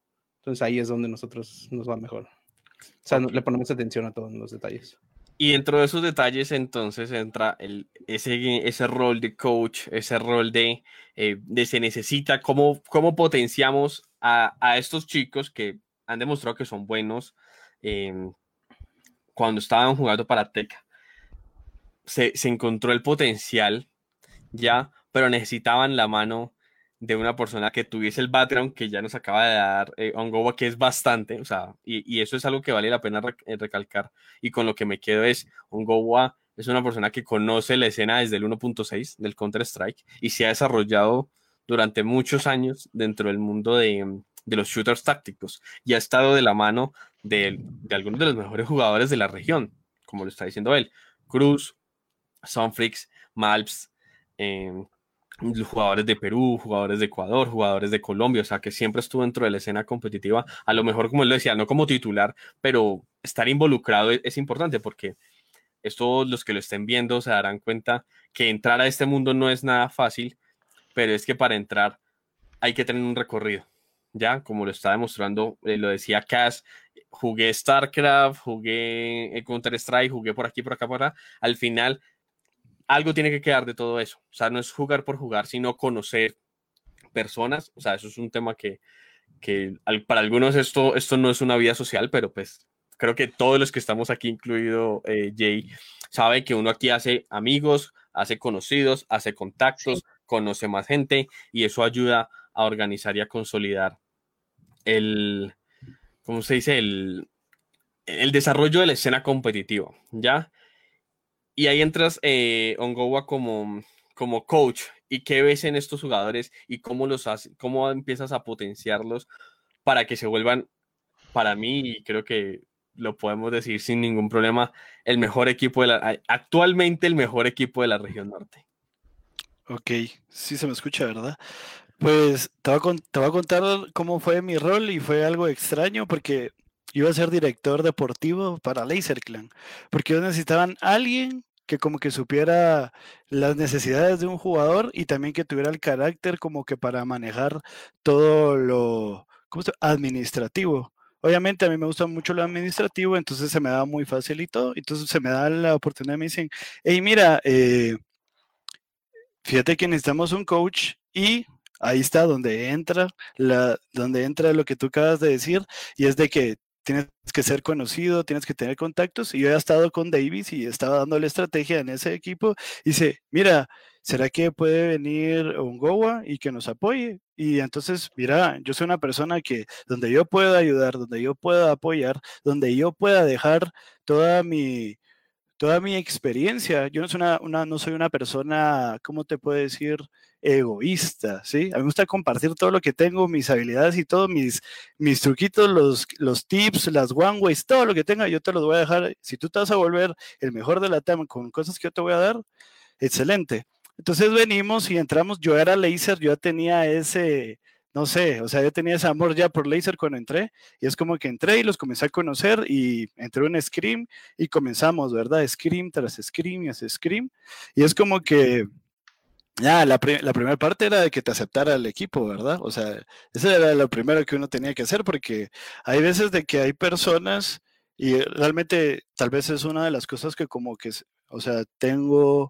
Entonces ahí es donde nosotros nos va mejor. O sea, le ponemos atención a todos los detalles. Y dentro de esos detalles, entonces entra el, ese, ese rol de coach, ese rol de, eh, de se necesita, cómo, cómo potenciamos a, a, estos chicos que han demostrado que son buenos eh, cuando estaban jugando para Teca. Se, se encontró el potencial ya, pero necesitaban la mano de una persona que tuviese el background que ya nos acaba de dar eh, que es bastante, o sea, y, y, eso es algo que vale la pena eh, recalcar. Y con lo que me quedo es, Ongowa es una persona que conoce la escena desde el 1.6 del Counter-Strike y se ha desarrollado durante muchos años dentro del mundo de, de los shooters tácticos y ha estado de la mano de, de, algunos de los mejores jugadores de la región, como lo está diciendo él, Cruz, Sunfrix, Malps, eh, jugadores de Perú, jugadores de Ecuador, jugadores de Colombia, o sea, que siempre estuvo dentro de la escena competitiva, a lo mejor, como él lo decía, no como titular, pero estar involucrado es, es importante porque esto los que lo estén viendo se darán cuenta que entrar a este mundo no es nada fácil, pero es que para entrar hay que tener un recorrido, ¿ya? Como lo está demostrando, eh, lo decía Cass, jugué StarCraft, jugué Counter-Strike, jugué por aquí, por acá, por acá, al final algo tiene que quedar de todo eso. O sea, no es jugar por jugar, sino conocer personas. O sea, eso es un tema que, que para algunos esto, esto no es una vida social, pero pues creo que todos los que estamos aquí, incluido eh, Jay, sabe que uno aquí hace amigos, hace conocidos, hace contactos, sí. conoce más gente y eso ayuda a organizar y a consolidar el, ¿cómo se dice? El, el desarrollo de la escena competitiva, ¿ya? Y ahí entras, eh, Ongowa, como, como coach. ¿Y qué ves en estos jugadores y cómo los cómo empiezas a potenciarlos para que se vuelvan, para mí, y creo que lo podemos decir sin ningún problema, el mejor equipo de la, actualmente el mejor equipo de la región norte? Ok, sí se me escucha, ¿verdad? Pues te voy, te voy a contar cómo fue mi rol y fue algo extraño porque iba a ser director deportivo para Laser Clan, porque ellos necesitaban alguien que como que supiera las necesidades de un jugador y también que tuviera el carácter como que para manejar todo lo ¿cómo se, administrativo. Obviamente a mí me gusta mucho lo administrativo, entonces se me da muy fácil y todo. Entonces se me da la oportunidad, me dicen, hey, mira, eh, fíjate que necesitamos un coach y ahí está donde entra, la, donde entra lo que tú acabas de decir, y es de que tienes que ser conocido, tienes que tener contactos. Y yo he estado con Davis y estaba dándole estrategia en ese equipo. Dice, mira, ¿será que puede venir un Goa y que nos apoye? Y entonces, mira, yo soy una persona que donde yo pueda ayudar, donde yo pueda apoyar, donde yo pueda dejar toda mi, toda mi experiencia. Yo no soy una, una, no soy una persona, ¿cómo te puedo decir? Egoísta, ¿sí? A mí me gusta compartir todo lo que tengo, mis habilidades y todos mis, mis truquitos, los, los tips, las one ways, todo lo que tenga, yo te los voy a dejar. Si tú te vas a volver el mejor de la tema con cosas que yo te voy a dar, excelente. Entonces venimos y entramos, yo era laser, yo tenía ese, no sé, o sea, yo tenía ese amor ya por laser cuando entré, y es como que entré y los comencé a conocer y entré en Scream y comenzamos, ¿verdad? Scream tras Scream y Scream, y es como que ya, la, la, primera parte era de que te aceptara el equipo, ¿verdad? O sea, eso era lo primero que uno tenía que hacer porque hay veces de que hay personas y realmente tal vez es una de las cosas que como que, o sea, tengo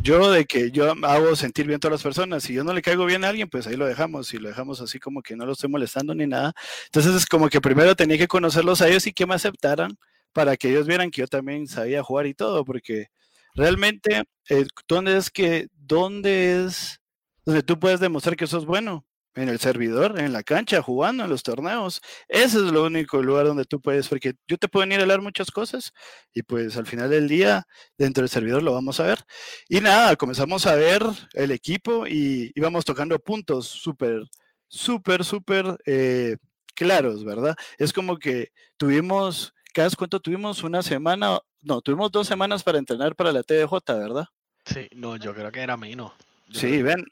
yo de que yo hago sentir bien a todas las personas. Si yo no le caigo bien a alguien, pues ahí lo dejamos y lo dejamos así como que no lo estoy molestando ni nada. Entonces es como que primero tenía que conocerlos a ellos y que me aceptaran para que ellos vieran que yo también sabía jugar y todo, porque realmente, eh, ¿dónde es que, dónde es donde tú puedes demostrar que sos bueno? en el servidor, en la cancha, jugando en los torneos. Ese es lo único lugar donde tú puedes, porque yo te puedo venir a hablar muchas cosas y pues al final del día dentro del servidor lo vamos a ver. Y nada, comenzamos a ver el equipo y íbamos tocando puntos súper, súper, súper eh, claros, ¿verdad? Es como que tuvimos, cada cuánto tuvimos una semana, no, tuvimos dos semanas para entrenar para la TDJ, ¿verdad? Sí, no, yo creo que era menos. sí, ven,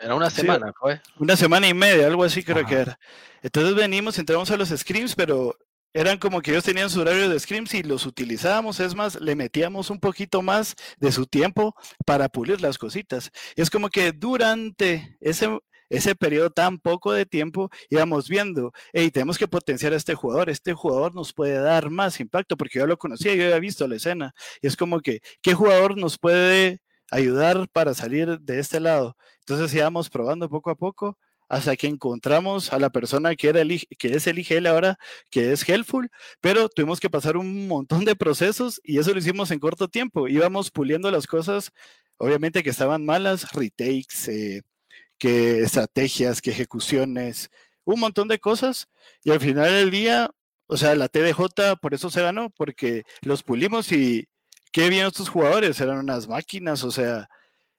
era una semana, pues. Una semana y media, algo así creo que era. Entonces venimos, entramos a los scrims, pero eran como que ellos tenían su horario de scrims y los utilizábamos, es más, le metíamos un poquito más de su tiempo para pulir las cositas. Y es como que durante ese, ese periodo tan poco de tiempo íbamos viendo, hey, tenemos que potenciar a este jugador, este jugador nos puede dar más impacto, porque yo lo conocía, yo había visto la escena. Y es como que, ¿qué jugador nos puede ayudar para salir de este lado? Entonces íbamos probando poco a poco hasta que encontramos a la persona que, el, que es el IGL ahora, que es Helpful, pero tuvimos que pasar un montón de procesos y eso lo hicimos en corto tiempo. Íbamos puliendo las cosas, obviamente que estaban malas, retakes, eh, que estrategias, que ejecuciones, un montón de cosas y al final del día, o sea, la TDJ por eso se ganó, porque los pulimos y qué bien estos jugadores, eran unas máquinas, o sea,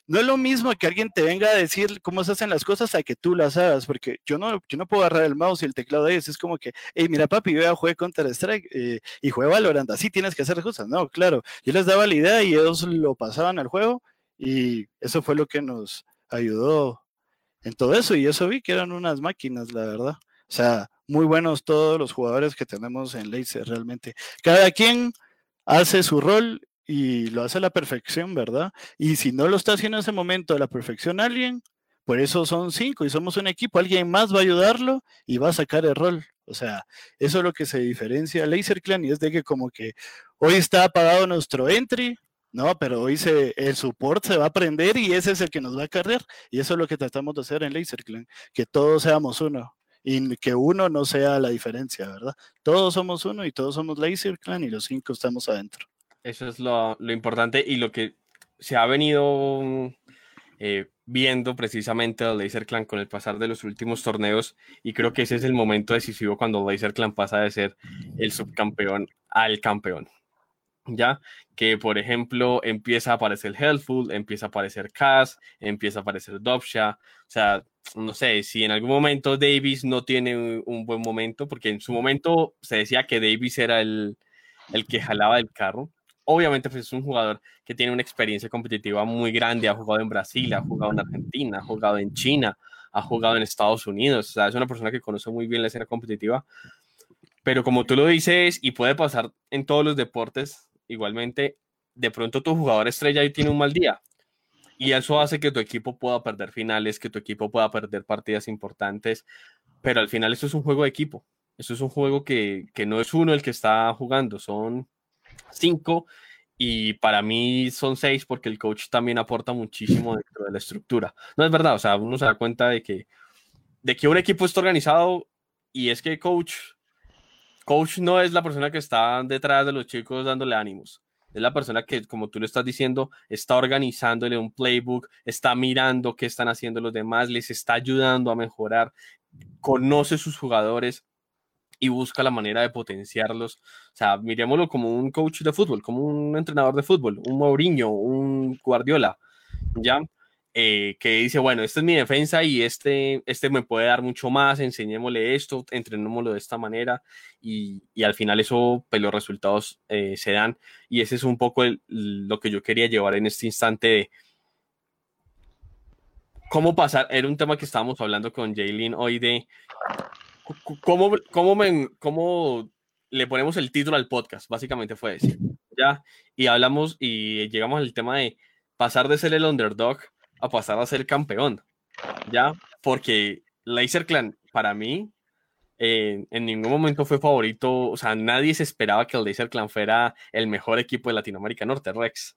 no es lo mismo que alguien te venga a decir cómo se hacen las cosas a que tú las hagas, porque yo no, yo no puedo agarrar el mouse y el teclado de ellos. Es como que, hey, mira, papi, yo ya jugué Counter-Strike eh, y jugué Valorant, así tienes que hacer cosas. No, claro, yo les daba la idea y ellos lo pasaban al juego y eso fue lo que nos ayudó en todo eso. Y eso vi que eran unas máquinas, la verdad. O sea, muy buenos todos los jugadores que tenemos en Laser, realmente. Cada quien hace su rol y lo hace a la perfección, ¿verdad? Y si no lo está haciendo en ese momento a la perfección alguien, por eso son cinco y somos un equipo, alguien más va a ayudarlo y va a sacar el rol. O sea, eso es lo que se diferencia a Laser Clan y es de que como que hoy está apagado nuestro entry, no, pero hoy se, el support se va a aprender y ese es el que nos va a cargar. Y eso es lo que tratamos de hacer en Laser Clan, que todos seamos uno y que uno no sea la diferencia, ¿verdad? Todos somos uno y todos somos Laser Clan y los cinco estamos adentro. Eso es lo, importante y lo que se ha venido eh, viendo precisamente al Laser Clan con el pasar de los últimos torneos y creo que ese es el momento decisivo cuando Laser Clan pasa de ser el subcampeón al campeón. Ya que, por ejemplo, empieza a aparecer Helpful, empieza a aparecer Cass, empieza a aparecer Dobsha. O sea, no sé, si en algún momento Davis no tiene un, buen momento, porque en su momento se decía que Davis era el, el que jalaba el carro, obviamente pues, es un jugador que tiene una experiencia competitiva muy grande, ha jugado en Brasil, ha jugado en Argentina, ha jugado en China, ha jugado en Estados Unidos, o sea, es una persona que conoce muy bien la escena competitiva, pero como tú lo dices, y puede pasar en todos los deportes, igualmente, de pronto tu jugador estrella ahí tiene un mal día, y eso hace que tu equipo pueda perder finales, que tu equipo pueda perder partidas importantes, pero al final eso es un juego de equipo, eso es un juego que, que no es uno el que está jugando, son cinco. Y para mí son seis porque el coach también aporta muchísimo dentro de la estructura. No es verdad, o sea, uno se da cuenta de que, de que un equipo está organizado y es que coach, coach no es la persona que está detrás de los chicos dándole ánimos. Es la persona que, como tú lo estás diciendo, está organizándole un playbook, está mirando qué están haciendo los demás, les está ayudando a mejorar, conoce sus jugadores y busca la manera de potenciarlos. O sea, miremoslo como un coach de fútbol, como un entrenador de fútbol, un Mourinho, un Guardiola, ¿ya? Eh, que dice, bueno, esta es mi defensa y este, este me puede dar mucho más, enseñémosle esto, entrenémoslo de esta manera y, y al final eso, pues los resultados eh, se dan y ese es un poco lo que yo quería llevar en este instante de cómo pasar, era un tema que estábamos hablando con Jaylin hoy de ¿Cómo, cómo, me, ¿Cómo le ponemos el título al podcast? Básicamente fue decir, ¿ya? Y hablamos y llegamos al tema de pasar de ser el underdog a pasar a ser campeón, ¿ya? Porque Laser Clan, para mí, en ningún momento fue favorito, o sea, nadie se esperaba que el Laser Clan fuera el mejor equipo de Latinoamérica Norte, Rex.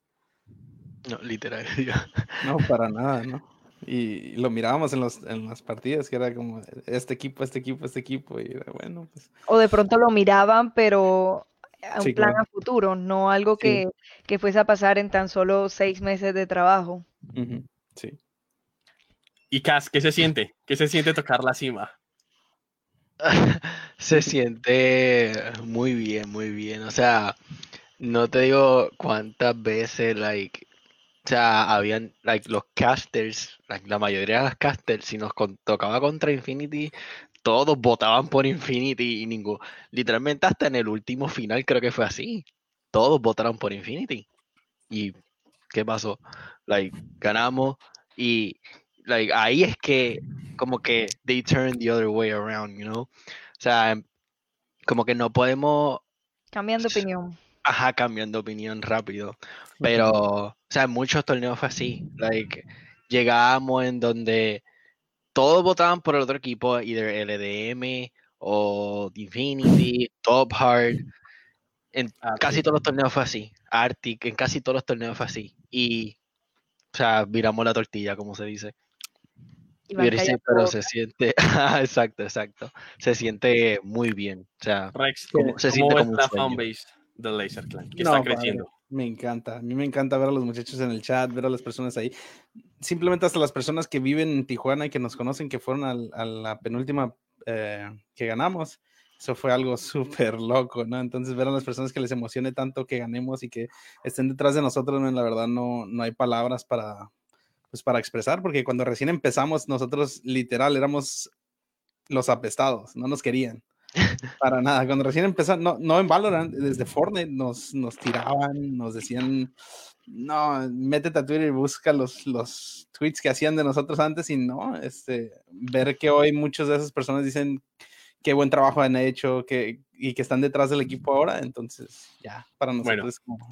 No, literal. *laughs* No, para nada, ¿no? Y lo mirábamos en, los, en las partidas, que era como este equipo, este equipo, este equipo, y era bueno. Pues. O de pronto lo miraban, pero a un plan a futuro, no algo que, fuese a pasar en tan solo seis meses de trabajo. Sí. Y Cas, ¿qué se siente? ¿Qué se siente tocar la cima? *laughs* se siente muy bien, muy bien. O sea, no te digo cuántas veces, like, o sea, habían, like, los casters, like, la mayoría de los casters, si nos tocaba contra Infinity, todos votaban por Infinity y ningún, literalmente hasta en el último final creo que fue así. Todos votaron por Infinity. ¿Y qué pasó? Like, ganamos y like, ahí es que como que they turn the other way around, you know? O sea, como que no podemos... Cambiando opinión. Ajá, cambiando opinión rápido. Pero, o sea, en muchos torneos fue así. Like, llegábamos en donde todos votaban por el otro equipo, either LDM o Infinity, Top Hard. En casi todos los torneos fue así. Arctic, en casi todos los torneos fue así. Y, o sea, viramos la tortilla, como se dice. pero se siente, *laughs* exacto, exacto. Se siente muy bien. O sea, Rex, se siente como la fanbase del Laser Clan? Que está creciendo. Me encanta, a mí me encanta ver a los muchachos en el chat, ver a las personas ahí. Simplemente hasta las personas que viven en Tijuana y que nos conocen, que fueron a la penúltima eh, que ganamos. Eso fue algo súper loco, ¿no? Entonces ver a las personas que les emocione tanto que ganemos y que estén detrás de nosotros, la verdad no, no hay palabras para, pues, para expresar, porque cuando recién empezamos, nosotros literal éramos los apestados, no nos querían. *laughs* Para nada, cuando recién empezamos, no, no en Valorant, desde Fortnite nos, nos tiraban, nos decían, no, métete a Twitter y busca los, los tweets que hacían de nosotros antes y no, este, ver que hoy muchas de esas personas dicen qué buen trabajo han hecho que, y que están detrás del equipo ahora, entonces ya, para nosotros bueno,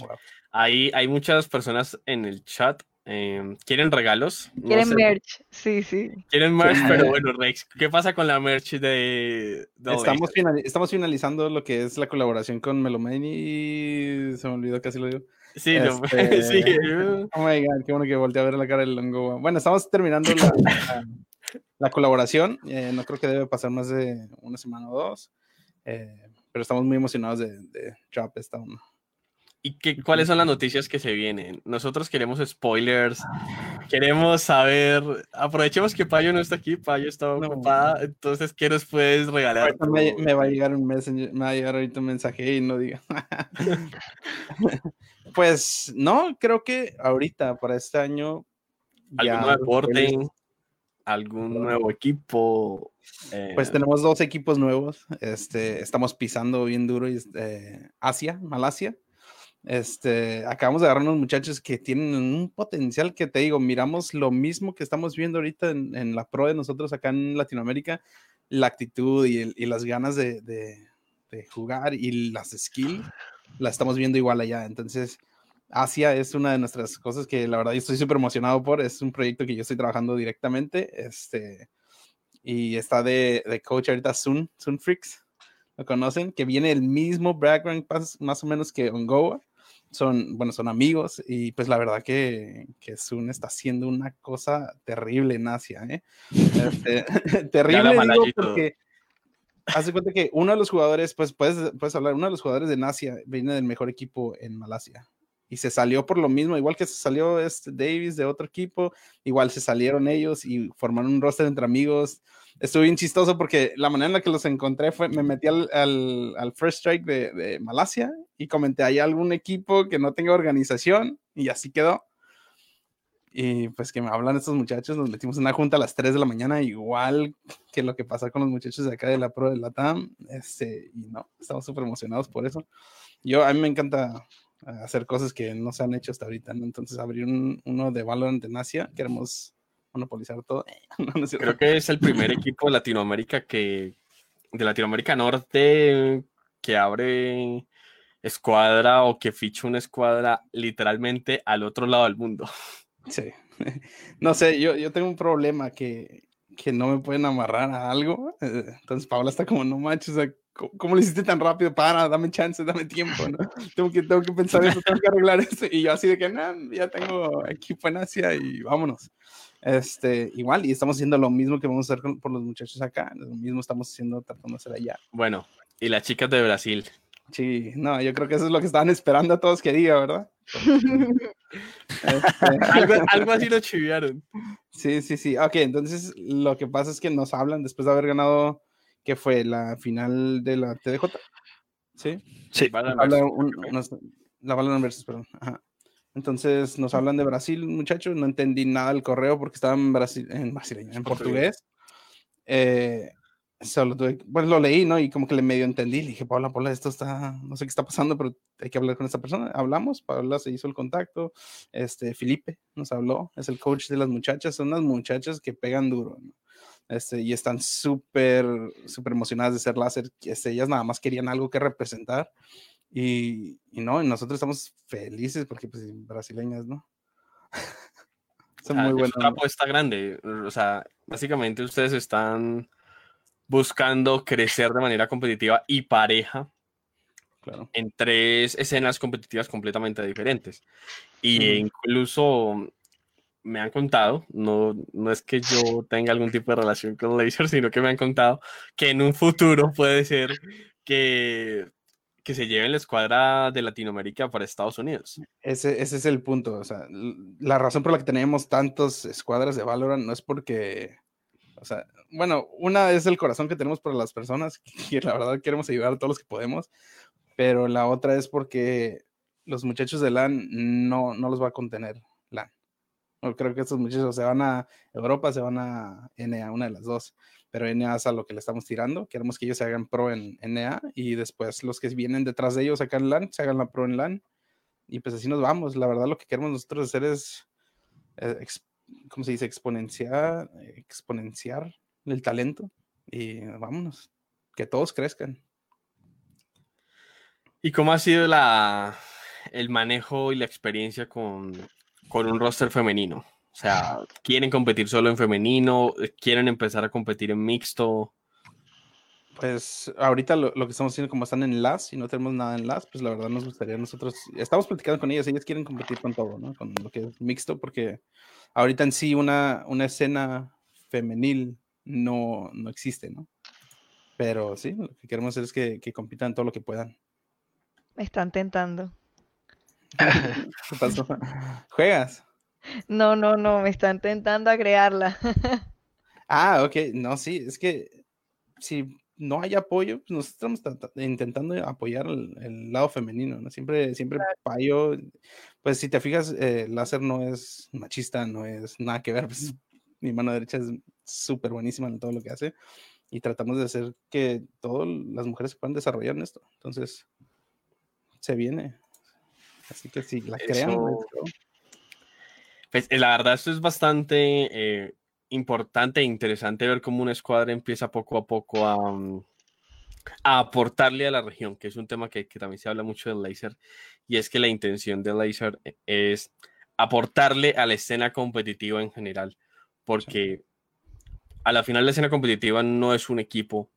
Hay, hay muchas personas en el chat Em, ¿Quieren regalos? Quieren merch, sí, sí. Quieren merch, pero *laughs* bueno, Rex, ¿qué pasa con la merch de... estamos, estamos, finalizando lo que es la colaboración con Melomani. Se me olvidó, casi lo digo. Sí, *laughs* este... sí. Oh my god, qué bueno que volteé a ver la cara del Longo. Bueno, estamos terminando la, la, colaboración. Eh, no creo que debe pasar más de una semana o dos. Eh, pero estamos muy emocionados de, de drop esta una. ¿Y qué, cuáles son las noticias que se vienen? Nosotros queremos spoilers, queremos saber, aprovechemos que Payo no está aquí, Payo está ocupada, entonces, ¿qué nos puedes regalar? Me, va a llegar un messenger, me va a llegar ahorita un mensaje y no diga. *laughs* pues no, creo que ahorita, para este año... ¿Algún deporte? ¿Algún nuevo equipo? pues eh, tenemos dos equipos nuevos, este, estamos pisando bien duro, eh, Asia, Malasia este, acabamos de agarrar unos muchachos que tienen un potencial que te digo, miramos lo mismo que estamos viendo ahorita en, la pro de nosotros acá en Latinoamérica, la actitud y, las ganas de, jugar y las skills, la estamos viendo igual allá. Entonces, Asia es una de nuestras cosas que la verdad yo estoy súper emocionado por, es un proyecto que yo estoy trabajando directamente, este, y está de, coach ahorita Sun, Sun Freaks, lo conocen, que viene el mismo background más o menos que Ongoa son, bueno, son amigos y pues la verdad que, que Sun está haciendo una cosa terrible en Asia, ¿eh? Este, *laughs* terrible digo, porque hace cuenta que uno de los jugadores, pues puedes, puedes hablar, uno de los jugadores de Asia viene del mejor equipo en Malasia y se salió por lo mismo, igual que se salió este Davis de otro equipo, igual se salieron ellos y formaron un roster entre amigos. Estuvo bien chistoso porque la manera en la que los encontré fue, me metí al, al, First Strike de, de, Malasia y comenté, ¿hay algún equipo que no tenga organización? Y así quedó. Y pues que me hablan estos muchachos, nos metimos en una junta a las 3 de la mañana, igual que lo que pasa con los muchachos de acá de la Pro de la TAM. Este, y no, estamos súper emocionados por eso. Yo, a mí me encanta hacer cosas que no se han hecho hasta ahorita, ¿no? Entonces abrir uno de Valorant en Asia, queremos monopolizar todo. *laughs* Creo que es el primer equipo de Latinoamérica que, de Latinoamérica Norte, que abre escuadra o que ficha una escuadra literalmente al otro lado del mundo. *laughs* Sí. *laughs* No sé, yo, yo tengo un problema que, que no me pueden amarrar a algo. Entonces Paula está como, no manches, ¿cómo, lo hiciste tan rápido? Para, dame chance, dame tiempo, ¿no? *laughs* tengo, que, tengo que pensar eso, tengo que arreglar eso. Y yo así de que, no, ya tengo equipo en Asia y vámonos. Este, igual, y estamos haciendo lo mismo que vamos a hacer por los muchachos acá, lo mismo estamos haciendo, tratando de hacer allá. Bueno, y las chicas de Brasil. Sí, no, yo creo que eso es lo que estaban esperando a todos que diga, ¿verdad? Este, *laughs* Algo, algo así lo chiviaron. Sí, sí, sí. Ok, entonces lo que pasa es que nos hablan después de haber ganado, que fue la final de la TDJ. Sí. Sí. Habla un- nos- la Valorant versus, perdón. Ajá. Entonces nos hablan de Brasil, muchachos. No entendí nada del correo porque estaba en, Brasil, en brasileño, en Portugués. portugués. Eh, solo tuve, bueno, lo leí, ¿no? Y como que le medio entendí. Le dije, Paula, Paula, esto está, no sé qué está pasando, pero hay que hablar con esta persona. Hablamos, Paula se hizo el contacto. Este, Felipe nos habló, es el coach de las muchachas. Son unas muchachas que pegan duro, ¿no? Este, y están súper, súper emocionadas de ser láser. Este, ellas nada más querían algo que representar. Y, y no, y nosotros estamos felices porque, pues, brasileñas, ¿no? *laughs* Son Ah, muy es buenas. una apuesta grande. O sea, básicamente ustedes están buscando crecer de manera competitiva y pareja Claro. en tres escenas competitivas completamente diferentes. Y Ujú. incluso me han contado, no, no es que yo tenga algún tipo de relación con Laser, sino que me han contado que en un futuro puede ser que, que se lleven la escuadra de Latinoamérica para Estados Unidos. Ese, ese es el punto. O sea, la razón por la que tenemos tantas escuadras de Valorant no es porque, o sea, bueno, una es el corazón que tenemos por las personas, *laughs* que la verdad queremos ayudar a todos los que podemos, pero la otra es porque los muchachos de LAN no, no los va a contener. No creo que estos muchachos se van a Europa, se van a NA, una de las dos. Pero NA es a lo que le estamos tirando. Queremos que ellos se hagan pro en NA y después los que vienen detrás de ellos acá en LAN se hagan la pro en LAN y pues así nos vamos. La verdad, lo que queremos nosotros hacer es, eh, ¿cómo se dice? Exponenciar, exponenciar el talento y vámonos, que todos crezcan. ¿Y cómo ha sido la, el manejo y la experiencia con, con un roster femenino? O sea, ¿quieren competir solo en femenino? ¿Quieren empezar a competir en mixto? Pues ahorita lo, lo que estamos haciendo, como están en LAS y no tenemos nada en LAS, pues la verdad nos gustaría nosotros, estamos platicando con ellas, ellas quieren competir con todo, ¿no? Con lo que es mixto, porque ahorita en sí una, una escena femenil no, no existe, ¿no? Pero sí, lo que queremos hacer es que, que compitan todo lo que puedan. Me están tentando. *laughs* ¿Qué pasó? ¿Juegas? No, no, no, me están tentando a crearla. *laughs* Ah, ok, no, sí, es que si no hay apoyo, pues nosotros estamos intentando apoyar el, el lado femenino, ¿no? Siempre, siempre Payo, pues si te fijas, eh, Láser no es machista, no es nada que ver, *laughs* pues mi mano derecha es súper buenísima en todo lo que hace y tratamos de hacer que todas las mujeres se puedan desarrollar en esto, entonces se viene. Así que si la crean, Eso-. Pues, eh, la verdad, esto es bastante eh, importante e interesante ver cómo una escuadra empieza poco a poco a, mm, a aportarle a la región, que es un tema que, que también se habla mucho del laser, y es que la intención del laser e- es aportarle a la escena competitiva en general, porque a la final la escena competitiva no es un equipo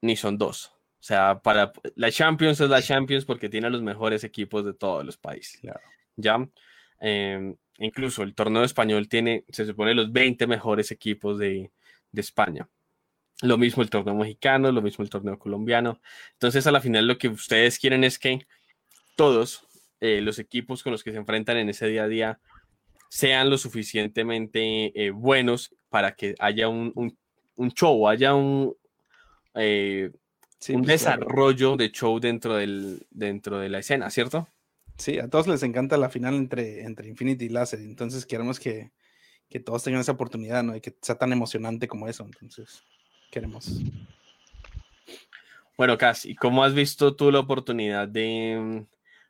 ni son dos. O sea, para la Champions es la Champions porque tiene los mejores equipos de todos los países. Claro. ¿ya? Eh, incluso el torneo español tiene, se supone, los 20 mejores equipos de, de España. Lo mismo el torneo mexicano, lo mismo el torneo colombiano. Entonces, a la final, lo que ustedes quieren es que todos eh, los equipos con los que se enfrentan en ese día a día sean lo suficientemente eh, buenos para que haya un, un- un show, haya un, eh, Sí, un pues, claro. desarrollo de show dentro, del, dentro de la escena, ¿cierto? Sí, a todos les encanta la final entre, entre Infinity y Láser, entonces queremos que, que todos tengan esa oportunidad, ¿no? Y que sea tan emocionante como eso, entonces queremos. Bueno, Cas, ¿y cómo has visto tú la oportunidad de,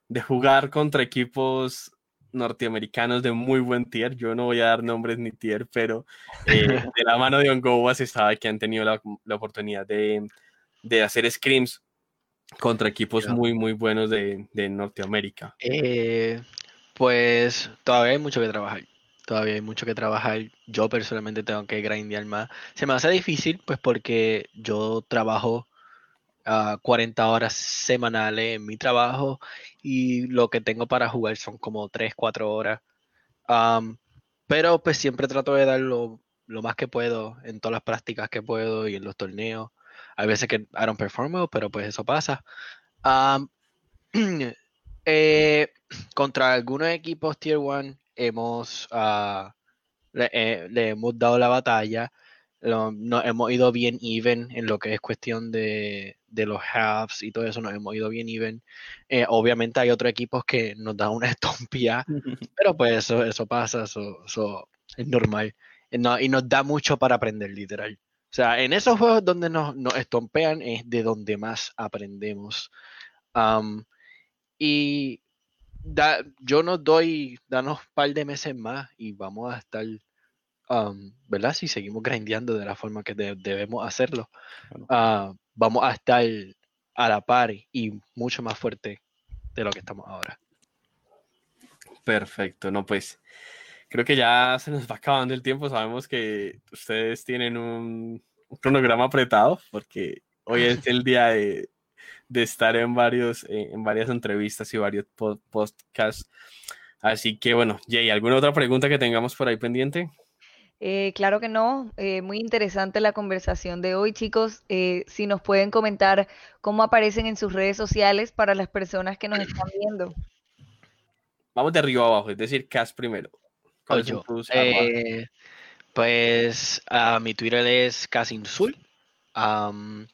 de jugar contra equipos norteamericanos de muy buen tier? Yo no voy a dar nombres ni tier, pero eh, *laughs* de la mano de Ongoa se sabe que han tenido la, la oportunidad de, de hacer scrims contra equipos muy, muy buenos de, de Norteamérica. Eh, pues todavía hay mucho que trabajar. Todavía hay mucho que trabajar. Yo personalmente tengo que grindear más. Se me hace difícil, pues porque yo trabajo ah, 40 horas semanales en mi trabajo y lo que tengo para jugar son como 3, 4 horas. Pero pues siempre trato de dar lo, lo más que puedo en todas las prácticas que puedo y en los torneos. Hay veces que I don't perform well, pero pues eso pasa. Am, *clears throat* eh, contra algunos equipos Tier 1 hemos, ah, le, eh, le hemos dado la batalla, lo- nos hemos ido bien even en lo que es cuestión de, de los halves y todo eso, nos hemos ido bien even. Eh, obviamente hay otros equipos que nos dan una *laughs* estompía, *laughs* pero pues eso, eso pasa, eso, eso es normal. Eh, no- y nos da mucho para aprender, literal. O sea, en esos juegos donde nos, nos estompean es de donde más aprendemos. Y da- yo nos doy, danos un par de meses más y vamos a estar, ¿verdad? Si seguimos grindeando de la forma que de- debemos hacerlo, ah, vamos a estar a la par y mucho más fuerte de lo que estamos ahora. Perfecto, no, pues creo que ya se nos va acabando el tiempo. Sabemos que ustedes tienen un, un cronograma apretado porque hoy es el día de, de estar en, varios, eh, en varias entrevistas y varios pod- podcasts. Así que bueno, Jay, ¿alguna otra pregunta que tengamos por ahí pendiente? Eh, claro que no, eh, muy interesante la conversación de hoy, chicos. Eh, si nos pueden comentar cómo aparecen en sus redes sociales para las personas que nos están viendo. Vamos de arriba abajo, es decir, Cas primero. Eh, pues ah, mi Twitter es Casinsul. Am,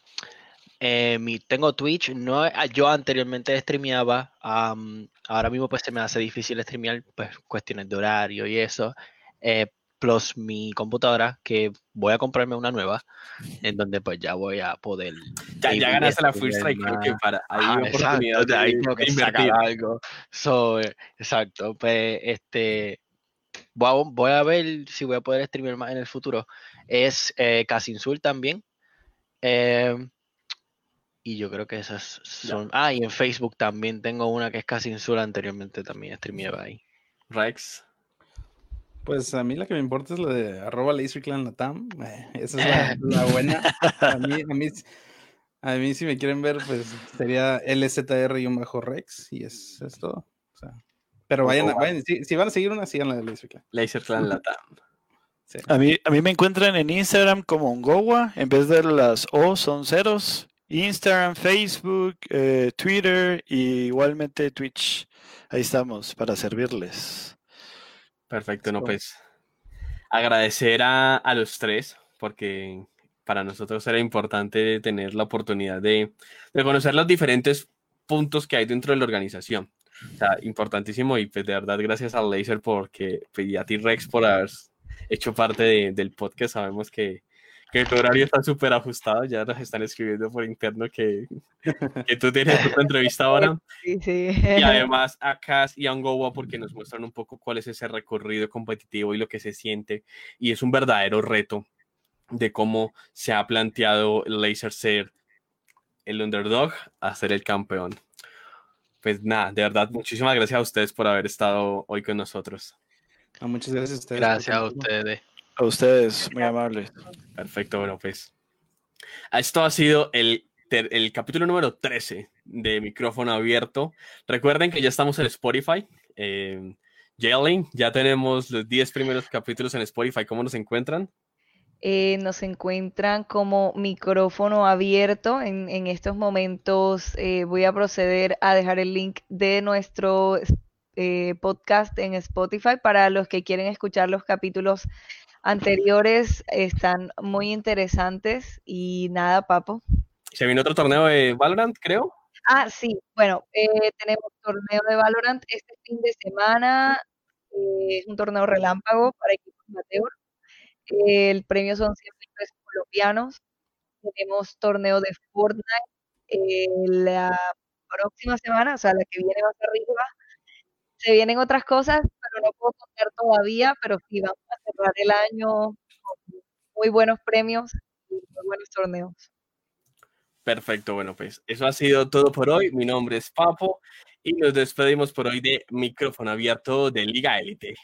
eh, mi, tengo Twitch. No, ah, yo anteriormente streameaba. am, ahora mismo pues se me hace difícil streamear, pues cuestiones de horario y eso. eh, plus mi computadora, que voy a comprarme una nueva, en donde pues ya voy a poder. Ya, ya ganaste la full streamear strike, creo que para Ajá, oportunidad exacto, de ahí tengo que sacar invertir. algo. So, exacto, pues este voy a, voy a ver si voy a poder streamear más en el futuro. Es eh, Casinsul también. eh, y yo creo que esas son. Ah, y en Facebook también tengo una que es Casinsul. Anteriormente también streameaba ahí. Rex. Pues a mí la que me importa es la de arroba laserclanlatam. eh, esa es la, *laughs* la buena. A mí, a, mí, a mí si me quieren ver, pues sería LZR-Rex y es, es todo. O sea, pero vayan, a- vayan si, si van a seguir una, sigan la de Laserclan. Laser Clan Latam. Sí. A mí, a mí me encuentran en Instagram como Ongowa, en vez de las O son ceros. Instagram, Facebook, eh, Twitter y igualmente Twitch. Ahí estamos para servirles. Perfecto, no, pues agradecer a, a los tres, porque para nosotros era importante tener la oportunidad de, de conocer los diferentes puntos que hay dentro de la organización. O sea, importantísimo y pues de verdad gracias al Laser porque, pues, y a ti Rex por haber hecho parte de- del podcast. Sabemos que, que tu horario está súper ajustado, ya nos están escribiendo por interno que, que tú tienes otra *laughs* entrevista ahora. Sí, sí. Y además a Cass y a Angowa porque nos muestran un poco cuál es ese recorrido competitivo y lo que se siente. Y es un verdadero reto de cómo se ha planteado el Laser ser el underdog a ser el campeón. Pues nada, de verdad, muchísimas gracias a ustedes por haber estado hoy con nosotros. Ah, muchas gracias a ustedes. Gracias a ustedes. A ustedes, muy amables. Perfecto, bueno, pues esto ha sido el, el capítulo número 13 de Micrófono Abierto. Recuerden que ya estamos en Spotify. Eh, Jalen, ya tenemos los 10 primeros capítulos en Spotify. ¿Cómo nos encuentran? Eh, nos encuentran como micrófono abierto. En, en estos momentos eh, voy a proceder a dejar el link de nuestro eh, podcast en Spotify para los que quieren escuchar los capítulos anteriores. Están muy interesantes y nada, Papo. Se viene otro torneo de Valorant, creo. Ah, sí, bueno, eh, tenemos torneo de Valorant este fin de semana. es un torneo relámpago para equipos amateur. El premio son 100 mil pesos colombianos. Tenemos torneo de Fortnite eh, la próxima semana, o sea, la que viene más arriba. Se vienen otras cosas, pero no puedo contar todavía, pero sí vamos a cerrar el año con muy buenos premios y muy buenos torneos. Perfecto, bueno, pues eso ha sido todo por hoy. Mi nombre es Papo y nos despedimos por hoy de Micrófono Abierto de Liga Élite.